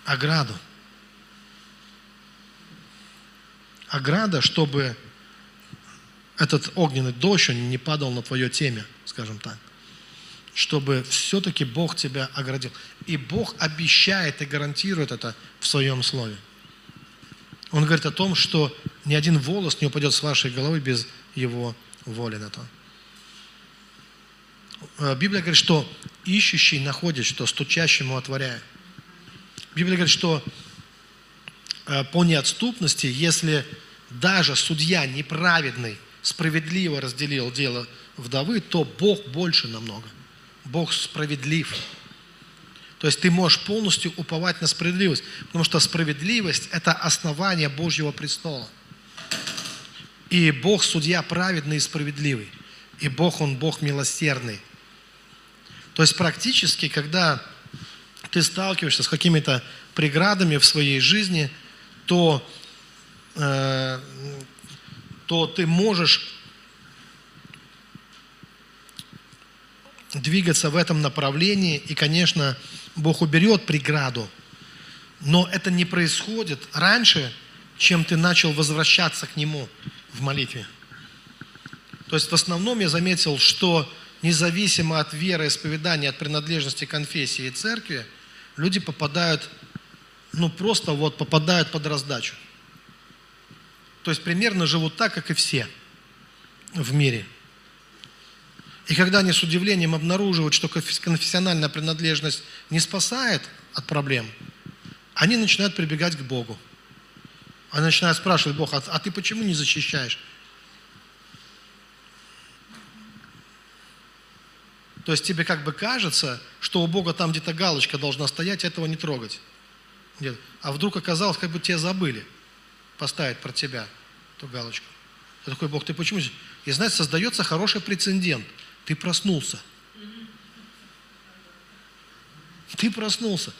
Ограду. Ограда, чтобы этот огненный дождь он не падал на твое темя, скажем так. Чтобы все-таки Бог тебя оградил. И Бог обещает и гарантирует это в своем слове. Он говорит о том, что ни один волос не упадет с вашей головы без его воли на то. Э, Библия говорит, что ищущий находит, что стучащему отворяет. Библия говорит, что э, по неотступности, если даже судья неправедный справедливо разделил дело вдовы, то Бог больше намного. Бог справедлив. То есть ты можешь полностью уповать на справедливость, потому что справедливость – это основание Божьего престола. И Бог – судья праведный и справедливый. И Бог, Он Бог милосердный. То есть практически, когда ты сталкиваешься с какими-то преградами в своей жизни, то, э, то ты можешь двигаться в этом направлении. И, конечно, Бог уберет преграду. Но это не происходит раньше, чем ты начал возвращаться к Нему в молитве. То есть в основном я заметил, что независимо от веры, исповедания, от принадлежности конфессии и церкви, люди попадают, ну просто вот попадают под раздачу. То есть примерно живут так, как и все в мире – и когда они с удивлением обнаруживают, что конфессиональная принадлежность не спасает от проблем, они начинают прибегать к Богу. Они начинают спрашивать Бога, а, а ты почему не защищаешь? То есть тебе как бы кажется, что у Бога там где-то галочка должна стоять, этого не трогать. Нет. А вдруг оказалось, как бы тебя забыли поставить про тебя эту галочку. Ты такой, Бог, ты почему? И знаете, создается хороший прецедент – ты проснулся. Ты проснулся.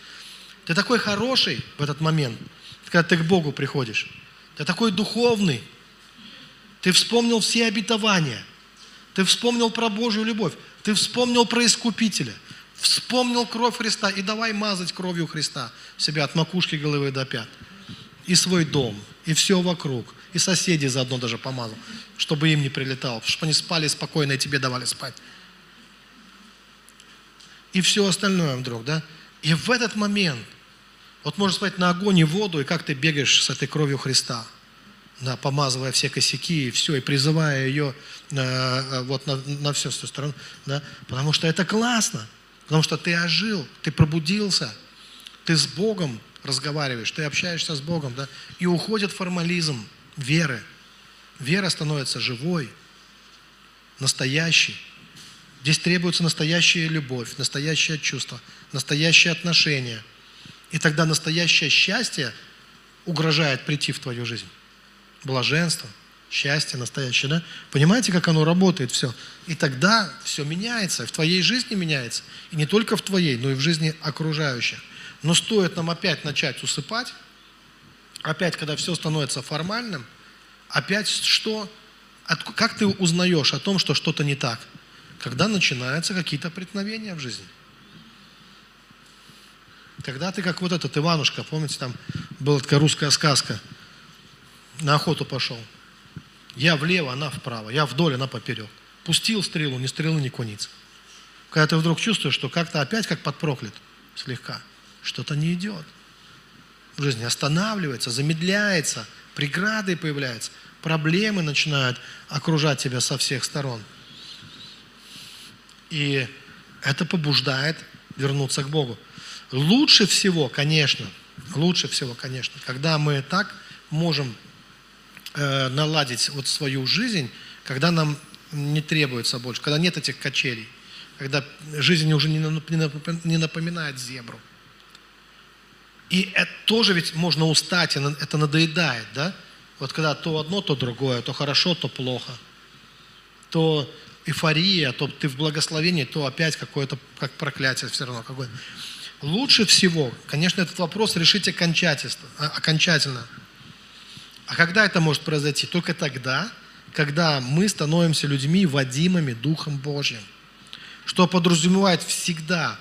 Ты такой хороший в этот момент, когда ты к Богу приходишь. Ты такой духовный. Ты вспомнил все обетования. Ты вспомнил про Божью любовь. Ты вспомнил про Искупителя. Вспомнил кровь Христа. И давай мазать кровью Христа себя от макушки головы до пят. И свой дом, и все вокруг. И соседей заодно даже помазал, чтобы им не прилетало, чтобы они спали спокойно и тебе давали спать. И все остальное вдруг, да? И в этот момент, вот можно сказать, на огонь и воду, и как ты бегаешь с этой кровью Христа. да, помазывая все косяки и все, и призывая ее э, э, вот на, на всю эту сторону, да, потому что это классно, потому что ты ожил, ты пробудился, ты с Богом разговариваешь, ты общаешься с Богом, да, и уходит формализм веры. Вера становится живой, настоящей. Здесь требуется настоящая любовь, настоящее чувство, настоящее отношение. И тогда настоящее счастье угрожает прийти в твою жизнь блаженство, счастье настоящее, да? Понимаете, как оно работает все? И тогда все меняется, в твоей жизни меняется. И не только в твоей, но и в жизни окружающих. Но стоит нам опять начать усыпать, опять, когда все становится формальным, опять что? От, как ты узнаешь о том, что что-то не так? Когда начинаются какие-то преткновения в жизни. Когда ты как вот этот Иванушка, помните, там была такая русская сказка – на охоту пошел. Я влево, она вправо. Я вдоль, она поперек. Пустил стрелу, ни стрелы, ни куницы. Когда ты вдруг чувствуешь, что как-то опять как подпроклят слегка, что-то не идет. В жизни останавливается, замедляется, преграды появляются, проблемы начинают окружать тебя со всех сторон. И это побуждает вернуться к Богу. Лучше всего, конечно, лучше всего, конечно, когда мы так можем э, наладить вот свою жизнь, когда нам не требуется больше, когда нет этих качелей, когда жизнь уже не напоминает зебру. И это тоже ведь можно устать, это надоедает, да? Вот когда то одно, то другое, то хорошо, то плохо, то эйфория, то ты в благословении, то опять какое-то как проклятие все равно какое-то. Лучше всего, конечно, этот вопрос решить окончательно, окончательно – а когда это может произойти? Только тогда, когда мы становимся людьми, водимыми Духом Божьим. Что подразумевает всегда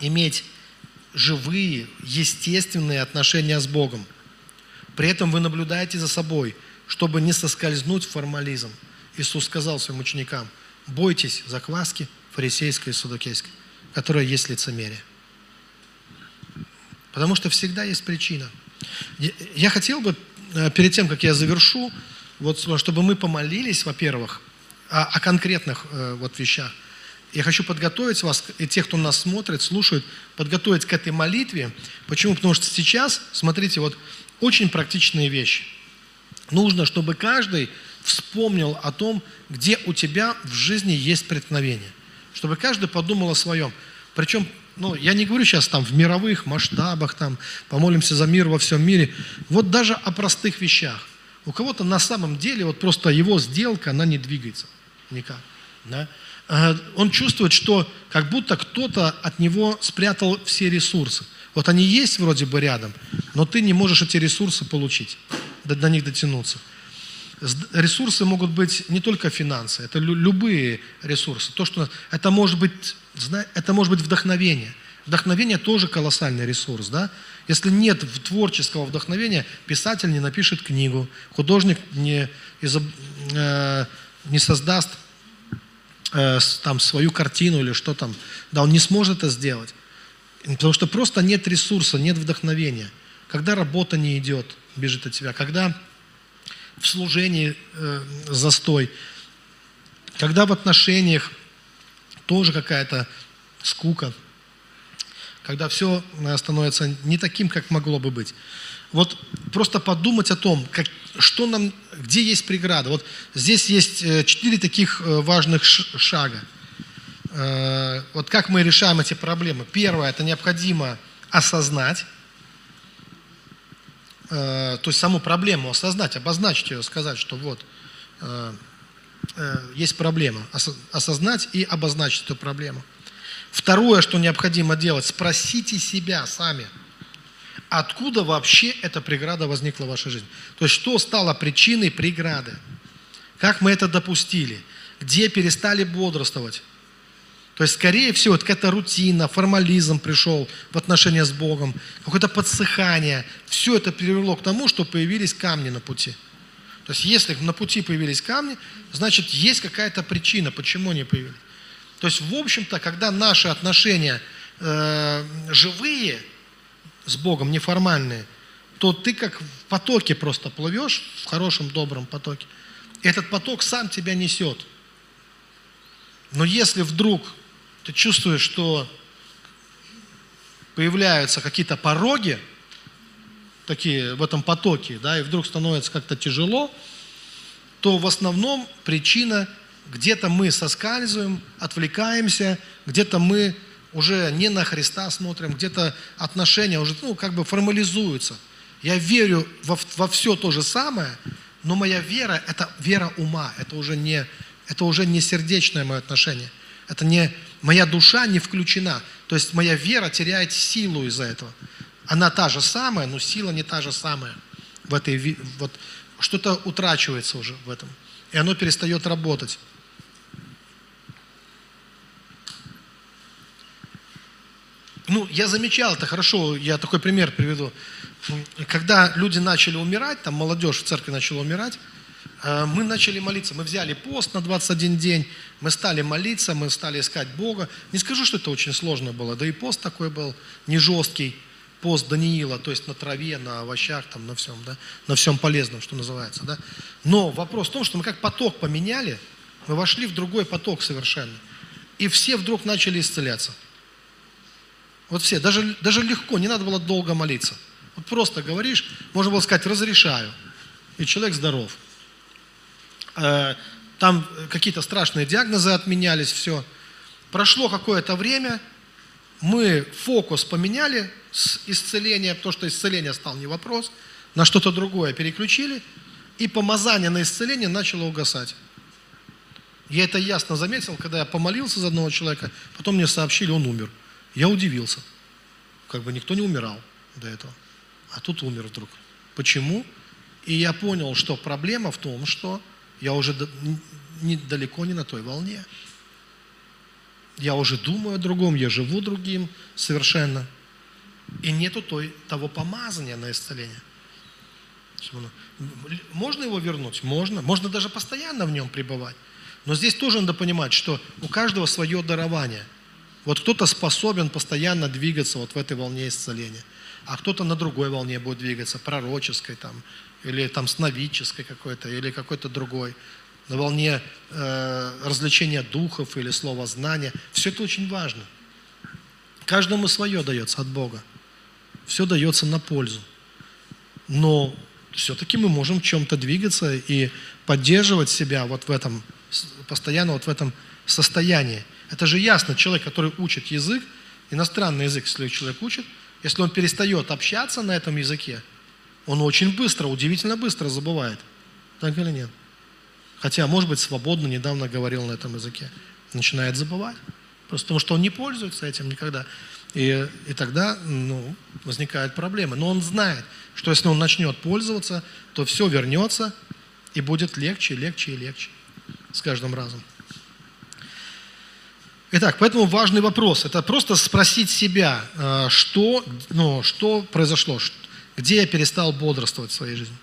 иметь живые, естественные отношения с Богом. При этом вы наблюдаете за собой, чтобы не соскользнуть в формализм. Иисус сказал своим ученикам, бойтесь закваски фарисейской и судокейской, которая есть лицемерие. Потому что всегда есть причина. Я хотел бы Э, перед тем, как я завершу, вот, чтобы мы помолились, во-первых, о, о конкретных э, вот, вещах. Я хочу подготовить вас, и тех, кто нас смотрит, слушает, подготовить к этой молитве. Почему? Потому что сейчас, смотрите, вот очень практичные вещи. Нужно, чтобы каждый вспомнил о том, где у тебя в жизни есть преткновение. Чтобы каждый подумал о своем. Причем ну, я не говорю сейчас там в мировых масштабах, там, помолимся за мир во всем мире. Вот даже о простых вещах. У кого-то на самом деле вот просто его сделка, она не двигается никак. Да? А, он чувствует, что как будто кто-то от него спрятал все ресурсы. Вот они есть вроде бы рядом, но ты не можешь эти ресурсы получить, до, до них дотянуться. Ресурсы могут быть не только финансы, это любые ресурсы. То, что это может быть, это может быть вдохновение. Вдохновение тоже колоссальный ресурс, да? Если нет творческого вдохновения, писатель не напишет книгу, художник не, изоб, э, не создаст э, там свою картину или что там, да, он не сможет это сделать, потому что просто нет ресурса, нет вдохновения. Когда работа не идет, бежит от тебя, когда в служении э, застой, когда в отношениях тоже какая-то скука, когда все э, становится не таким, как могло бы быть. Вот просто подумать о том, как, что нам, где есть преграда. Вот здесь есть э, четыре таких э, важных шага. Вот как мы решаем эти проблемы. Первое, это необходимо осознать, то есть саму проблему осознать, обозначить ее, сказать, что вот есть проблема, осознать и обозначить эту проблему. Второе, что необходимо делать, спросите себя сами, откуда вообще эта преграда возникла в вашей жизни. То есть что стало причиной преграды? Как мы это допустили? Где перестали бодрствовать? То есть, скорее всего, это какая-то рутина, формализм пришел в отношения с Богом, какое-то подсыхание. Все это привело к тому, что появились камни на пути. То есть, если на пути появились камни, значит, есть какая-то причина, почему они появились. То есть, в общем-то, когда наши отношения э, живые с Богом, неформальные, то ты как в потоке просто плывешь, в хорошем, добром потоке. Этот поток сам тебя несет. Но если вдруг ты чувствуешь, что появляются какие-то пороги, такие в этом потоке, да, и вдруг становится как-то тяжело, то в основном причина где-то мы соскальзываем, отвлекаемся, где-то мы уже не на Христа смотрим, где-то отношения уже ну, как бы формализуются. Я верю во, во все то же самое, но моя вера – это вера ума, это уже не, это уже не сердечное мое отношение. Это не, моя душа не включена. То есть моя вера теряет силу из-за этого. Она та же самая, но сила не та же самая. В этой, вот, что-то утрачивается уже в этом. И оно перестает работать. Ну, я замечал это хорошо, я такой пример приведу. Когда люди начали умирать, там молодежь в церкви начала умирать, э, мы начали молиться. Мы взяли пост на 21 день, мы стали молиться, мы стали искать Бога. Не скажу, что это очень сложно было, да и пост такой был, не жесткий пост Даниила, то есть на траве, на овощах, там, на всем, да, на всем полезном, что называется, да. Но вопрос в том, что мы как поток поменяли, мы вошли в другой поток совершенно. И все вдруг начали исцеляться. Вот все, даже, даже легко, не надо было долго молиться. Вот просто говоришь, можно было сказать, разрешаю. И человек здоров. Э, там какие-то страшные диагнозы отменялись, все. Прошло какое-то время, мы фокус поменяли с исцеления, потому что исцеление стал не вопрос, на что-то другое переключили, и помазание на исцеление начало угасать. Я это ясно заметил, когда я помолился за одного человека, потом мне сообщили, он умер. Я удивился. Как бы никто не умирал до этого. А тут умер вдруг. Почему? И я понял, что проблема в том, что я уже не, далеко не на той волне. Я уже думаю о другом, я живу другим совершенно. И нету той, того помазания на исцеление. Можно его вернуть? Можно. Можно даже постоянно в нем пребывать. Но здесь тоже надо понимать, что у каждого свое дарование. Вот кто-то способен постоянно двигаться вот в этой волне исцеления, а кто-то на другой волне будет двигаться, пророческой там, или там сновидческой какой-то, или какой-то другой на волне э, развлечения духов или слова знания. Все это очень важно. Каждому свое дается от Бога. Все дается на пользу. Но все-таки мы можем в чем-то двигаться и поддерживать себя вот в этом, постоянно вот в этом состоянии. Это же ясно, человек, который учит язык, иностранный язык, если человек учит, если он перестает общаться на этом языке, он очень быстро, удивительно быстро забывает. Так или нет? Хотя, может быть, свободно недавно говорил на этом языке. Начинает забывать. Просто потому, что он не пользуется этим никогда. И, и тогда ну, возникают проблемы. Но он знает, что если он начнет пользоваться, то все вернется и будет легче, легче и легче с каждым разом. Итак, поэтому важный вопрос. Это просто спросить себя, э, что, ну, что произошло, где я перестал бодрствовать в своей жизни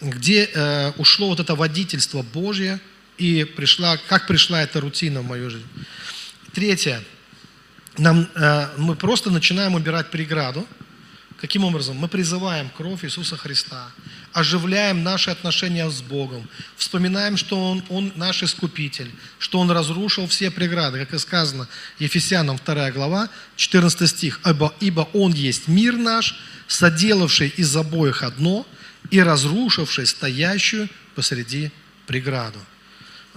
где э, ушло вот это водительство Божье и пришла, как пришла эта рутина в мою жизнь. Третье. Нам, э, мы просто начинаем убирать преграду. Каким образом? Мы призываем кровь Иисуса Христа, оживляем наши отношения с Богом, вспоминаем, что Он, Он наш Искупитель, что Он разрушил все преграды, как и сказано Ефесянам 2 глава, 14 стих. «Ибо, ибо Он есть мир наш, соделавший из обоих одно, и разрушивший стоящую посреди преграду.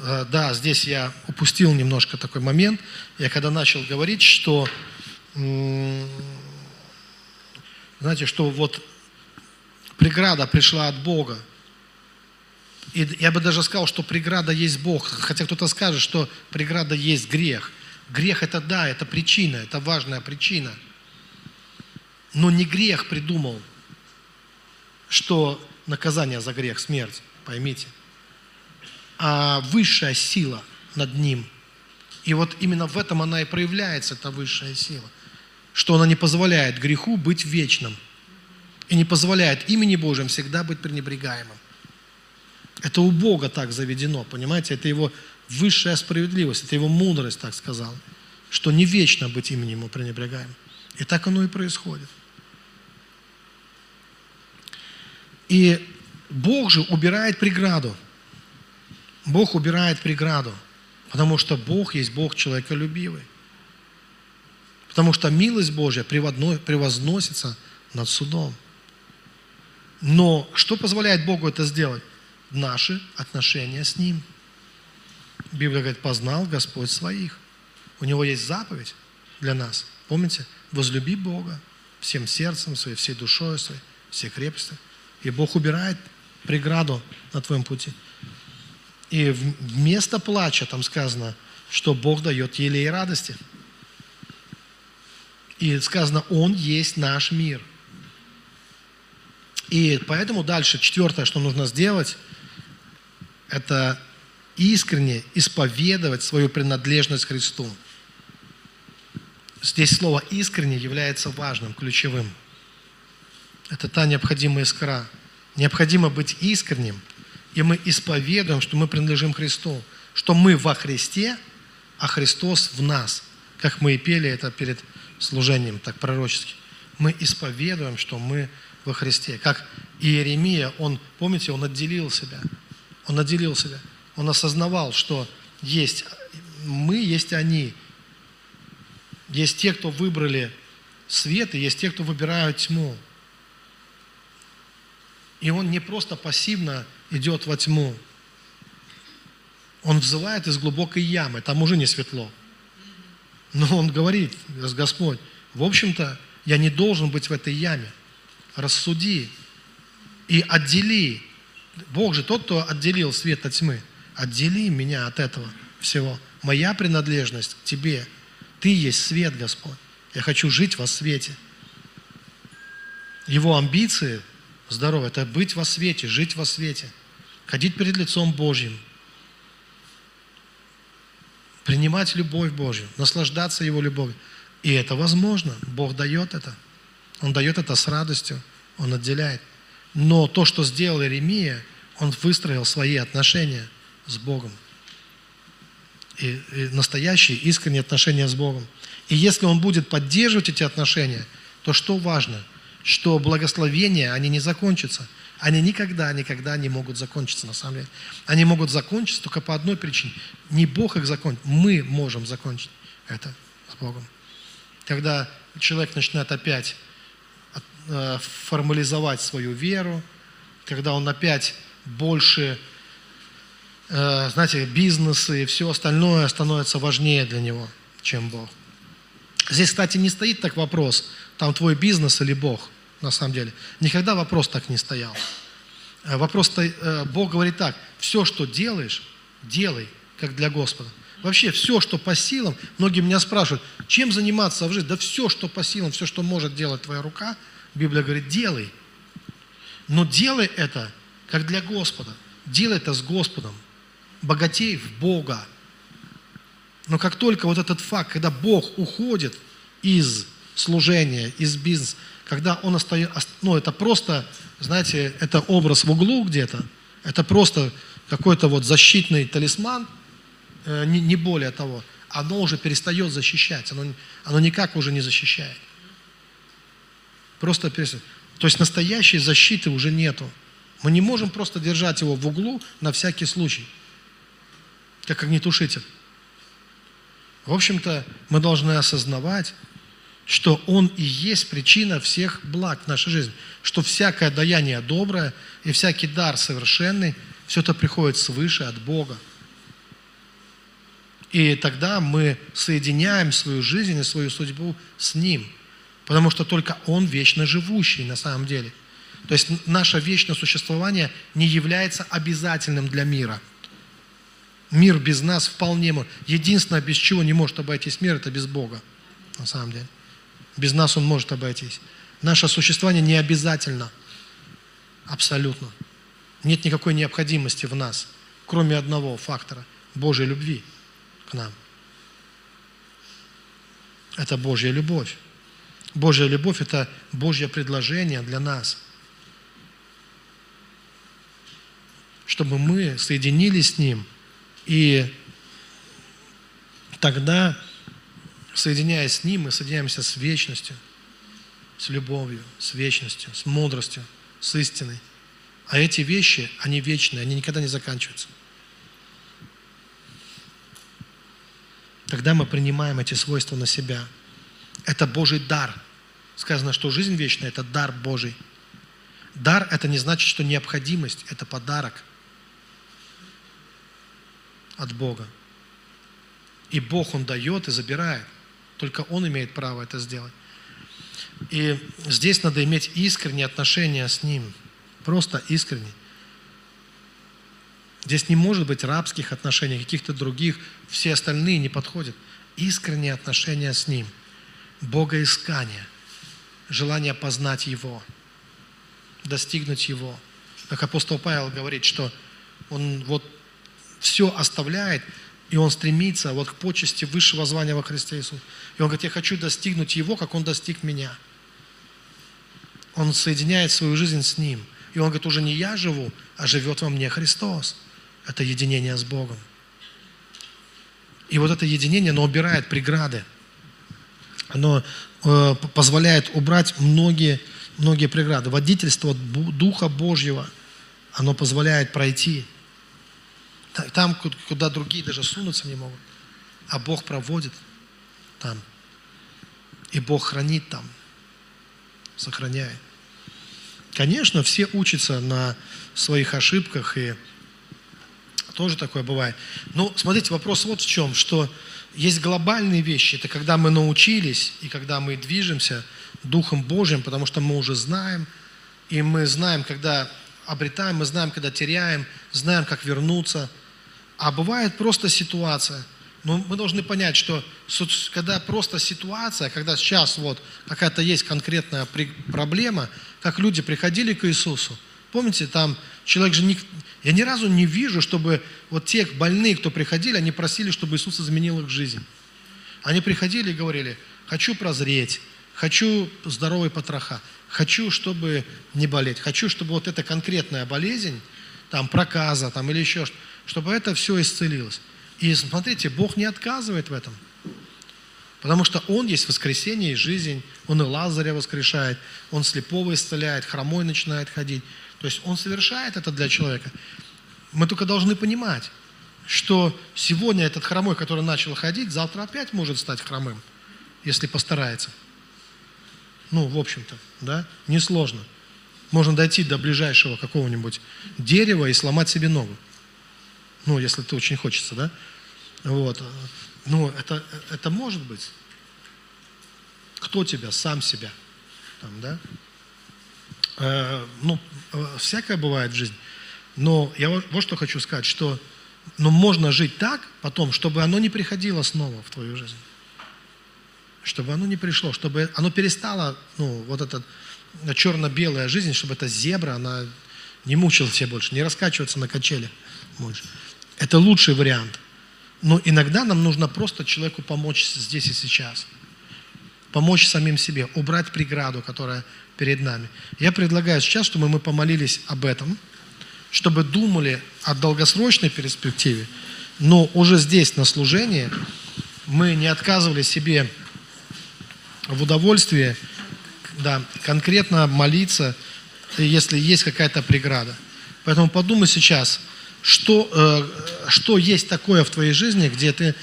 Э, да, здесь я упустил немножко такой момент. Я когда начал говорить, что, знаете, что вот преграда пришла от Бога. И я бы даже сказал, что преграда есть Бог. Хотя кто-то скажет, что преграда есть грех. Грех это да, это причина, это важная причина. Но не грех придумал что наказание за грех – смерть, поймите, а высшая сила над ним. И вот именно в этом она и проявляется, эта высшая сила, что она не позволяет греху быть вечным и не позволяет имени Божьим всегда быть пренебрегаемым. Это у Бога так заведено, понимаете? Это его высшая справедливость, это его мудрость, так сказал, что не вечно быть именем ему пренебрегаем. И так оно и происходит. И Бог же убирает преграду. Бог убирает преграду, потому что Бог есть Бог человеколюбивый. Потому что милость Божья превозносится над судом. Но что позволяет Богу это сделать? Наши отношения с Ним. Библия говорит, познал Господь своих. У Него есть заповедь для нас. Помните? Возлюби Бога всем сердцем своим, всей душой своей, всей крепостью. И Бог убирает преграду на твоем пути. И вместо плача там сказано, что Бог дает елей радости. И сказано, Он есть наш мир. И поэтому дальше, четвертое, что нужно сделать, это искренне исповедовать свою принадлежность Христу. Здесь слово «искренне» является важным, ключевым. Это та необходимая искра. Необходимо быть искренним, и мы исповедуем, что мы принадлежим Христу, что мы во Христе, а Христос в нас. Как мы и пели это перед служением, так пророчески. Мы исповедуем, что мы во Христе. Как Иеремия, он, помните, он отделил себя. Он отделил себя. Он осознавал, что есть мы, есть они. Есть те, кто выбрали свет, и есть те, кто выбирают тьму. И он не просто пассивно идет во тьму. Он взывает из глубокой ямы, там уже не светло. Но он говорит, Господь, в общем-то, я не должен быть в этой яме. Рассуди и отдели. Бог же тот, кто отделил свет от тьмы. Отдели меня от этого всего. Моя принадлежность к Тебе. Ты есть свет, Господь. Я хочу жить во свете. Его амбиции здоровье – это быть во свете, жить во свете, ходить перед лицом Божьим – принимать любовь Божью, наслаждаться Его любовью. И это возможно. Бог дает это. Он дает это с радостью. Он отделяет. Но то, что сделал Иеремия, он выстроил свои отношения с Богом. И, и настоящие, искренние отношения с Богом. И если он будет поддерживать эти отношения, то что важно? Что благословения, они не закончатся – они никогда, никогда не могут закончиться, на самом деле. Они могут закончиться только по одной причине. Не Бог их закончит, мы можем закончить это с Богом. Когда человек начинает опять э, формализовать свою веру, когда он опять больше, э, знаете, бизнесы и все остальное становится важнее для него, чем Бог. Здесь, кстати, не стоит так вопрос, там твой бизнес или Бог – на самом деле. Никогда вопрос так не стоял. Э, вопрос, э, Бог говорит так, все, что делаешь, делай, как для Господа. Вообще, все, что по силам, многие меня спрашивают, чем заниматься в жизни? Да все, что по силам, все, что может делать твоя рука, Библия говорит, делай. Но делай это, как для Господа. Делай это с Господом. Богатей в Бога. Но как только вот этот факт, когда Бог уходит из служения, из бизнеса, когда он остается, ну это просто, знаете, это образ в углу где-то, это просто какой-то вот защитный талисман, э, не, не более того, оно уже перестает защищать, оно, оно никак уже не защищает. Просто перестает. То есть настоящей защиты уже нету. Мы не можем просто держать его в углу на всякий случай, как огнетушитель. В общем-то, мы должны осознавать, что Он и есть причина всех благ в нашей жизни, что всякое даяние доброе и всякий дар совершенный, все это приходит свыше от Бога. И тогда мы соединяем свою жизнь и свою судьбу с Ним, потому что только Он вечно живущий на самом деле. То есть наше вечное существование не является обязательным для мира. Мир без нас вполне может. Единственное, без чего не может обойтись мир, это без Бога, на самом деле. Без нас он может обойтись. Наше существование не обязательно. Абсолютно. Нет никакой необходимости в нас, кроме одного фактора – Божьей любви к нам. Это Божья любовь. Божья любовь – это Божье предложение для нас. Чтобы мы соединились с Ним, и тогда соединяясь с Ним, мы соединяемся с вечностью, с любовью, с вечностью, с мудростью, с истиной. А эти вещи, они вечные, они никогда не заканчиваются. Тогда мы принимаем эти свойства на себя. Это Божий дар. Сказано, что жизнь вечная – это дар Божий. Дар – это не значит, что необходимость, это подарок от Бога. И Бог, Он дает и забирает. Только Он имеет право это сделать. И здесь надо иметь искренние отношения с Ним. Просто искренне. Здесь не может быть рабских отношений, каких-то других. Все остальные не подходят. Искренние отношения с Ним. Богоискание. Желание познать Его. Достигнуть Его. Как апостол Павел говорит, что он вот все оставляет, и он стремится вот к почести высшего звания во Христе Иисусе. И он говорит, я хочу достигнуть Его, как Он достиг меня. Он соединяет свою жизнь с Ним. И он говорит, уже не я живу, а живет во мне Христос. Это единение с Богом. И вот это единение, оно убирает преграды. Оно э, позволяет убрать многие, многие преграды. Водительство Духа Божьего, оно позволяет пройти. Там, куда другие даже сунуться не могут. А Бог проводит там. И Бог хранит там. Сохраняет. Конечно, все учатся на своих ошибках, и тоже такое бывает. Но смотрите, вопрос вот в чем, что есть глобальные вещи, это когда мы научились, и когда мы движемся Духом Божьим, потому что мы уже знаем, и мы знаем, когда обретаем, мы знаем, когда теряем, знаем, как вернуться. А бывает просто ситуация – но мы должны понять, что когда просто ситуация, когда сейчас вот какая-то есть конкретная проблема, как люди приходили к Иисусу, помните, там человек же, не, я ни разу не вижу, чтобы вот те больные, кто приходили, они просили, чтобы Иисус изменил их жизнь. Они приходили и говорили, хочу прозреть, хочу здоровый потроха, хочу, чтобы не болеть, хочу, чтобы вот эта конкретная болезнь, там проказа там, или еще что чтобы это все исцелилось. И смотрите, Бог не отказывает в этом. Потому что Он есть воскресение и жизнь. Он и Лазаря воскрешает, Он слепого исцеляет, хромой начинает ходить. То есть Он совершает это для человека. Мы только должны понимать, что сегодня этот хромой, который начал ходить, завтра опять может стать хромым, если постарается. Ну, в общем-то, да, несложно. Можно дойти до ближайшего какого-нибудь дерева и сломать себе ногу. Ну, если ты очень хочется, да? Вот. Ну, это, это может быть. Кто тебя? Сам себя. Там, да? Э, ну, э, всякое бывает в жизни. Но я вот, вот что хочу сказать, что ну, можно жить так потом, чтобы оно не приходило снова в твою жизнь. Чтобы оно не пришло, чтобы оно перестало, ну, вот эта черно-белая жизнь, чтобы эта зебра, она не мучила тебя больше, не раскачиваться на качели больше. Это лучший вариант. Но иногда нам нужно просто человеку помочь здесь и сейчас. Помочь самим себе, убрать преграду, которая перед нами. Я предлагаю сейчас, чтобы мы помолились об этом, чтобы думали о долгосрочной перспективе, но уже здесь, на служении, мы не отказывали себе в удовольствии да, конкретно молиться, если есть какая-то преграда. Поэтому подумай сейчас, что, э, что есть такое в твоей жизни, где ты,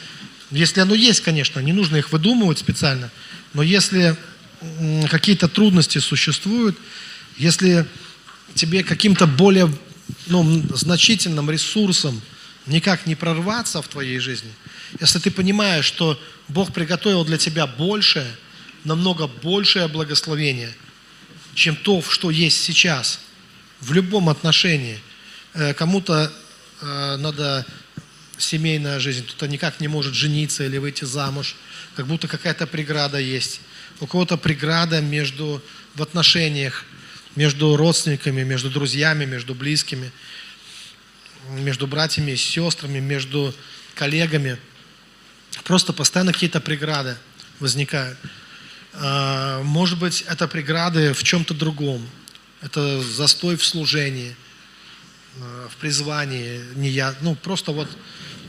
если оно есть, конечно, не нужно их выдумывать специально, но если какие-то трудности существуют, если тебе каким-то более ну, значительным ресурсом никак не прорваться в твоей жизни, если ты понимаешь, что Бог приготовил для тебя большее, намного большее благословение, чем то, что есть сейчас, в любом отношении, э, кому-то Э, надо семейная жизнь, кто-то никак не может жениться или выйти замуж, как будто какая-то преграда есть. У кого-то преграда между, в отношениях, между родственниками, между друзьями, между близкими, между братьями и сестрами, между коллегами. Просто постоянно какие-то преграды возникают. А, может быть, это преграды в чем-то другом. Это застой в служении – Э, в призвании, не я, ну просто вот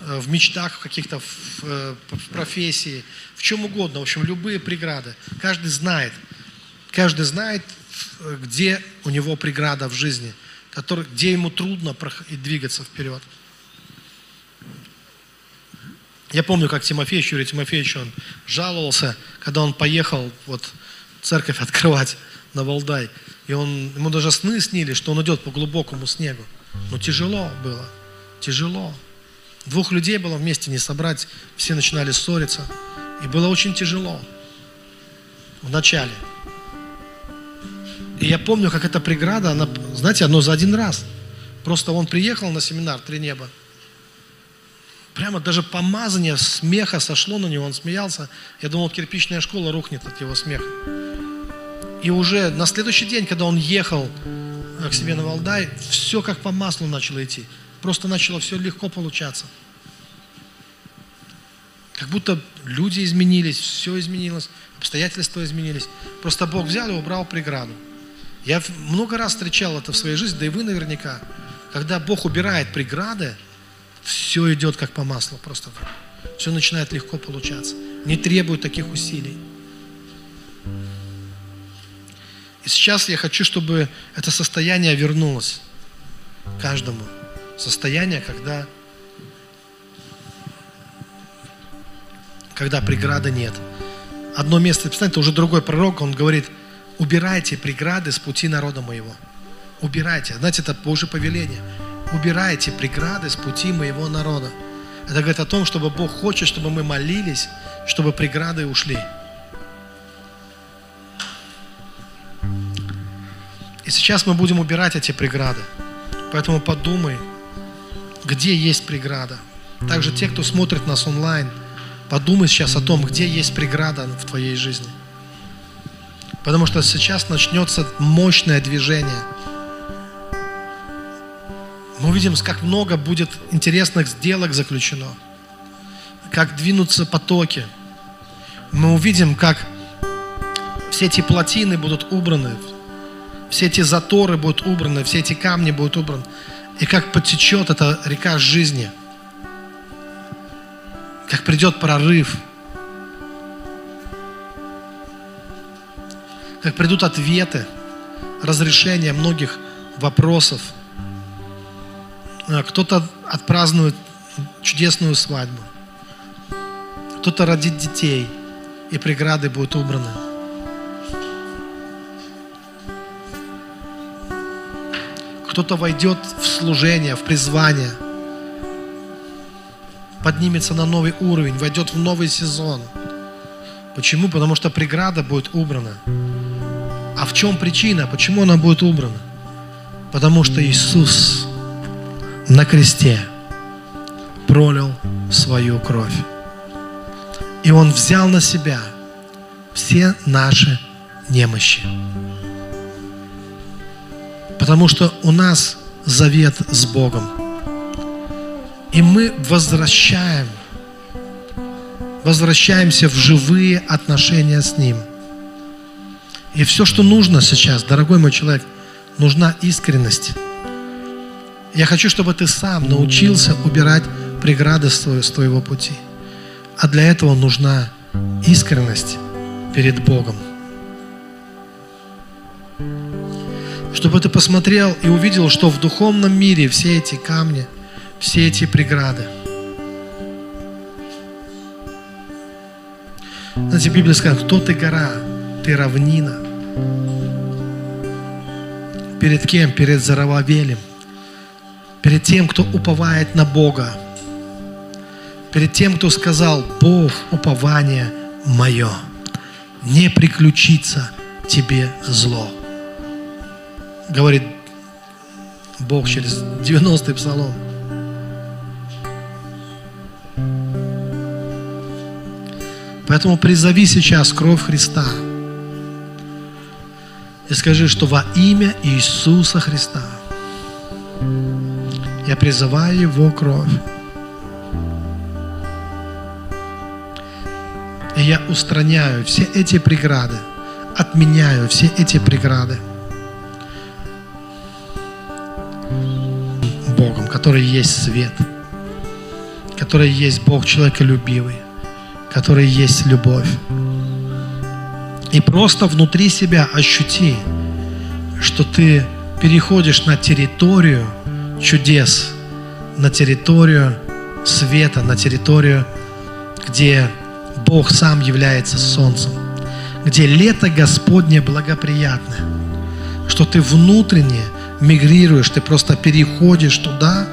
э, в мечтах каких-то, в, э, в профессии, в чем угодно, в общем, любые преграды. Каждый знает, каждый знает, где у него преграда в жизни, который, где ему трудно двигаться вперед. Я помню, как Тимофеевич, Юрий Тимофеевич, он жаловался, когда он поехал вот церковь открывать на Валдай. И он, ему даже сны снились, что он идет по глубокому снегу. Но тяжело было, тяжело. Двух людей было вместе не собрать, все начинали ссориться. И было очень тяжело в начале. И я помню, как эта преграда, она, знаете, одно за один раз. Просто он приехал на семинар «Три неба». Прямо даже помазание смеха сошло на него, он смеялся. Я думал, кирпичная школа рухнет от его смеха. И уже на следующий день, когда он ехал к себе на Валдай, все как по маслу начало идти. Просто начало все легко получаться. Как будто люди изменились, все изменилось, обстоятельства изменились. Просто Бог взял и убрал преграду. Я много раз встречал это в своей жизни, да и вы наверняка. Когда Бог убирает преграды, все идет как по маслу просто. Все начинает легко получаться. Не требует таких усилий. И сейчас я хочу, чтобы это состояние вернулось каждому. Состояние, когда, когда преграды нет. Одно место, представьте, уже другой пророк, он говорит, убирайте преграды с пути народа моего. Убирайте. Знаете, это Божье повеление. Убирайте преграды с пути моего народа. Это говорит о том, чтобы Бог хочет, чтобы мы молились, чтобы преграды ушли. И сейчас мы будем убирать эти преграды. Поэтому подумай, где есть преграда. Также те, кто смотрит нас онлайн, подумай сейчас о том, где есть преграда в твоей жизни. Потому что сейчас начнется мощное движение. Мы увидим, как много будет интересных сделок заключено. Как двинутся потоки. Мы увидим, как все эти плотины будут убраны, все эти заторы будут убраны, все эти камни будут убраны. И как потечет эта река жизни. Как придет прорыв. Как придут ответы, разрешения многих вопросов. А, Кто-то отпразднует чудесную свадьбу. Кто-то родит детей, и преграды будут убраны. Кто-то войдет в служение, в призвание, поднимется на новый уровень, войдет в новый сезон. Почему? Потому что преграда будет убрана. А в чем причина? Почему она будет убрана? Потому что Иисус на кресте пролил свою кровь. И Он взял на себя все наши немощи. Потому что у нас завет с Богом. И мы возвращаем, возвращаемся в живые отношения с Ним. И все, что нужно сейчас, дорогой мой человек, нужна искренность. Я хочу, чтобы ты сам научился убирать преграды с твоего, пути. А для этого нужна искренность перед Богом. Чтобы ты посмотрел и увидел, что в духовном мире все эти камни, все эти преграды. Знаете, Библия сказала, кто ты гора, ты равнина. Перед кем? Перед Зарававелем. Перед тем, кто уповает на Бога. Перед тем, кто сказал, Бог, упование мое. Не приключится тебе зло. Говорит Бог через 90-й псалом. Поэтому призови сейчас кровь Христа. И скажи, что во имя Иисуса Христа я призываю Его кровь. И я устраняю все эти преграды, отменяю все эти преграды. Который есть свет, который есть Бог человеколюбивый, который есть любовь. И просто внутри себя ощути, что ты переходишь на территорию чудес, на территорию света, на территорию, где Бог сам является солнцем, где лето Господне благоприятное, что ты внутренне мигрируешь, ты просто переходишь туда,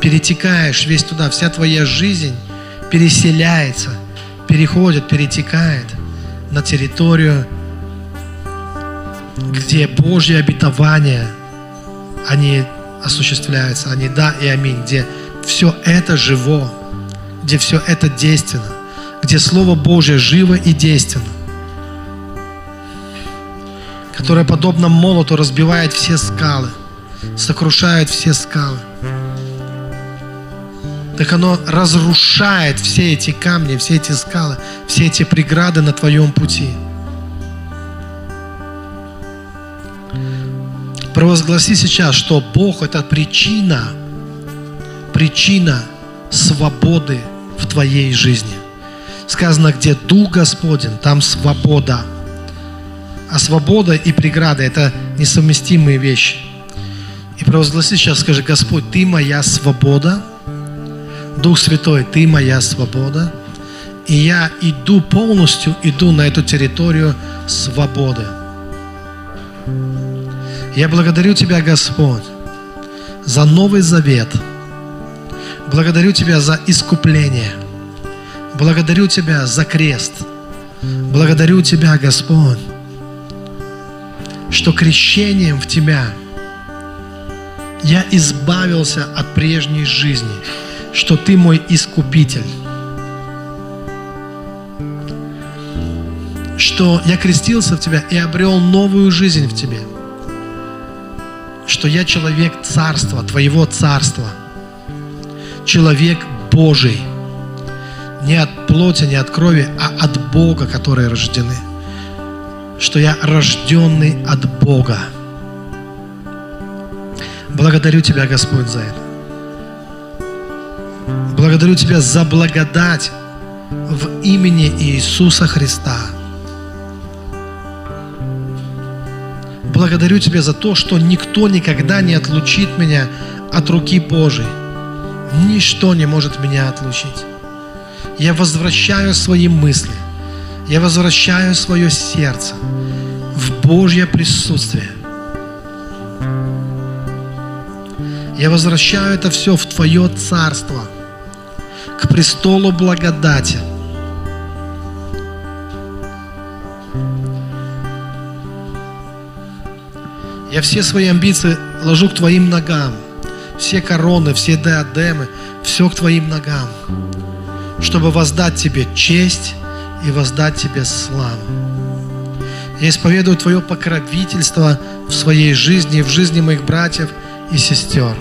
перетекаешь весь туда, вся твоя жизнь переселяется, переходит, перетекает на территорию, где Божьи обетования, они осуществляются, они да и аминь, где все это живо, где все это действенно, где Слово Божье живо и действенно, которое подобно молоту разбивает все скалы, сокрушает все скалы. Так оно разрушает все эти камни, все эти скалы, все эти преграды на твоем пути. Провозгласи сейчас, что Бог – это причина, причина свободы в твоей жизни. Сказано, где Дух Господень, там свобода. А свобода и преграда – это несовместимые вещи. И провозгласи сейчас, скажи, Господь, Ты моя свобода, Дух Святой, Ты моя свобода, и я иду полностью, иду на эту территорию свободы. Я благодарю Тебя, Господь, за Новый Завет. Благодарю Тебя за искупление. Благодарю Тебя за крест. Благодарю Тебя, Господь, что крещением в Тебя я избавился от прежней жизни, что Ты мой искупитель. Что я крестился в Тебя и обрел новую жизнь в Тебе – что я человек царства, Твоего царства, человек Божий, не от плоти, не от крови, а от Бога, которые рождены, что я рожденный от Бога. Благодарю Тебя, Господь, за это. Благодарю Тебя за благодать в имени Иисуса Христа – благодарю Тебя за то, что никто никогда не отлучит меня от руки Божией. Ничто не может меня отлучить. Я возвращаю свои мысли, я возвращаю свое сердце в Божье присутствие. Я возвращаю это все в Твое царство, к престолу благодати – Я все свои амбиции ложу к Твоим ногам. Все короны, все диадемы, все к Твоим ногам. Чтобы воздать Тебе честь и воздать Тебе славу. Я исповедую Твое покровительство в своей жизни, в жизни моих братьев и сестер.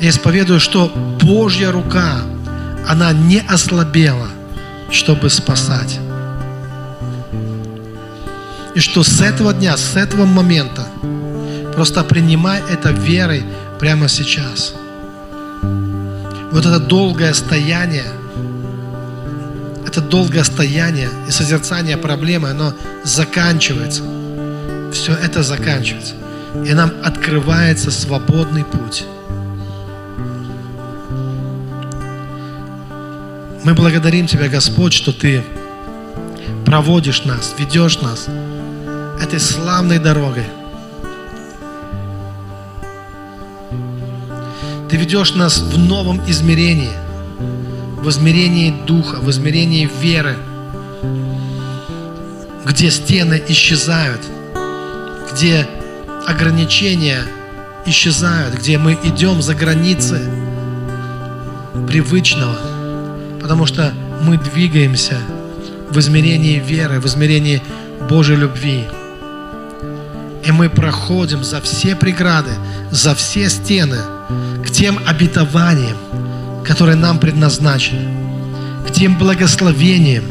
Я исповедую, что Божья рука, она не ослабела, чтобы спасать. И что с этого дня, с этого момента, просто принимай это верой прямо сейчас. Вот это долгое стояние, это долгое стояние и созерцание проблемы, оно заканчивается. Все это заканчивается. И нам открывается свободный путь. Мы благодарим Тебя, Господь, что Ты проводишь нас, ведешь нас этой славной дорогой. Ты ведешь нас в новом измерении, в измерении духа, в измерении веры, где стены исчезают, где ограничения исчезают, где мы идем за границы привычного, потому что мы двигаемся в измерении веры, в измерении Божьей любви. И мы проходим за все преграды, за все стены, к тем обетованиям, которые нам предназначены, к тем благословениям,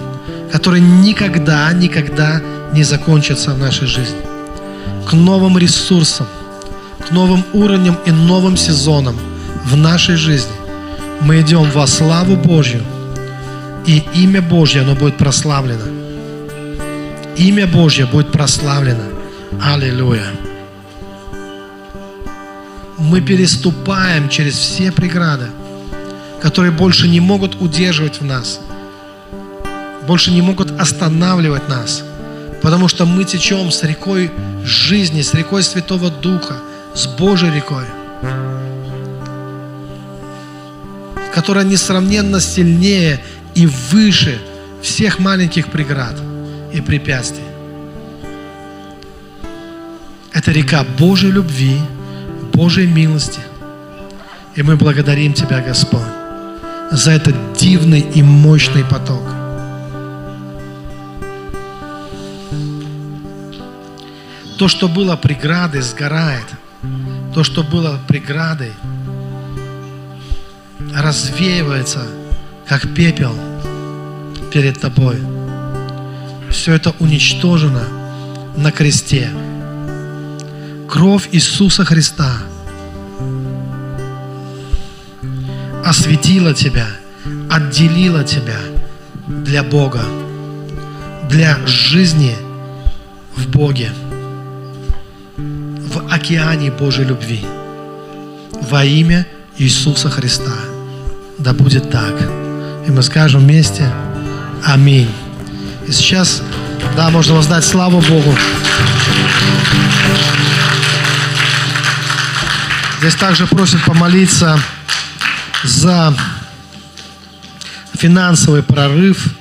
которые никогда, никогда не закончатся в нашей жизни, к новым ресурсам, к новым уровням и новым сезонам в нашей жизни. Мы идем во славу Божью, и имя Божье, оно будет прославлено. Имя Божье будет прославлено Аллилуйя. Мы переступаем через все преграды, которые больше не могут удерживать в нас, больше не могут останавливать нас, потому что мы течем с рекой жизни, с рекой Святого Духа, с Божьей рекой, которая несравненно сильнее и выше всех маленьких преград и препятствий. Это река Божьей любви, Божьей милости. И мы благодарим Тебя, Господь, за этот дивный и мощный поток. То, что было преградой, сгорает. То, что было преградой, развеивается, как пепел перед тобой. Все это уничтожено на кресте. Кровь Иисуса Христа осветила тебя, отделила тебя для Бога, для жизни в Боге, в океане Божьей любви. Во имя Иисуса Христа. Да будет так. И мы скажем вместе Аминь. И сейчас, да, можно воздать славу Богу. Здесь также просят помолиться за финансовый прорыв.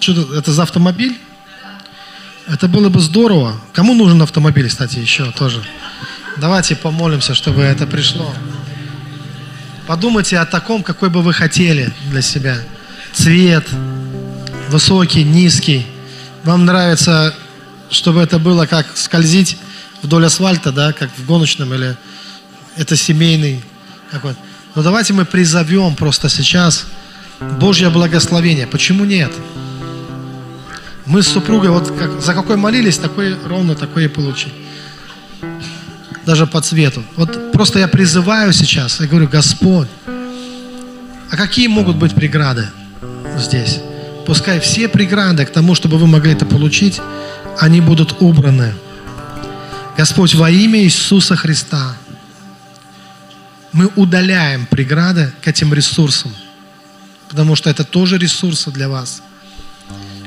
Что это за автомобиль? Это было бы здорово. Кому нужен автомобиль, кстати, еще тоже? Давайте помолимся, чтобы это пришло. Подумайте о таком, какой бы вы хотели для себя. Цвет, высокий, низкий. Вам нравится, чтобы это было как скользить вдоль асфальта, да, как в гоночном, или это семейный какой-то. Но давайте мы призовем просто сейчас Божье благословение. Почему нет? Мы с супругой вот как, за какой молились, такой ровно такой и получили. Даже по цвету. Вот просто я призываю сейчас, я говорю, Господь, а какие могут быть преграды здесь? Пускай все преграды к тому, чтобы вы могли это получить, они будут убраны. Господь, во имя Иисуса Христа, мы удаляем преграды к этим ресурсам, потому что это тоже ресурсы для вас.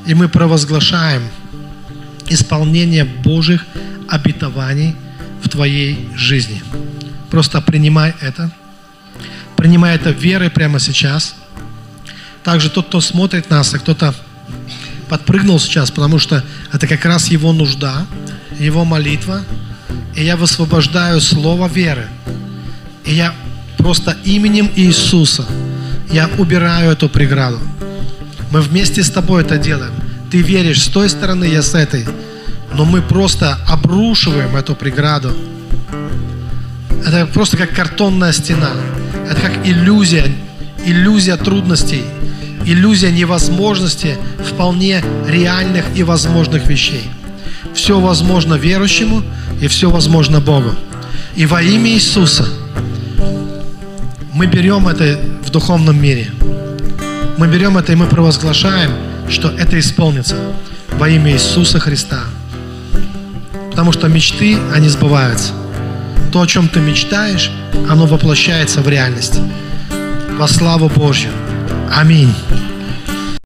И мы провозглашаем исполнение Божьих обетований в твоей жизни. Просто принимай это. Принимай это верой прямо сейчас – также тот, кто смотрит нас, и кто-то подпрыгнул сейчас, потому что это как раз его нужда, его молитва. И я высвобождаю слово веры. И я просто именем Иисуса, я убираю эту преграду. Мы вместе с тобой это делаем. Ты веришь с той стороны, я с этой. Но мы просто обрушиваем эту преграду. Это просто как картонная стена. Это как иллюзия, иллюзия трудностей иллюзия невозможности вполне реальных и возможных вещей. Все возможно верующему и все возможно Богу. И во имя Иисуса мы берем это в духовном мире. Мы берем это и мы провозглашаем, что это исполнится во имя Иисуса Христа. Потому что мечты, они сбываются. То, о чем ты мечтаешь, оно воплощается в реальность. Во славу Божью. Аминь.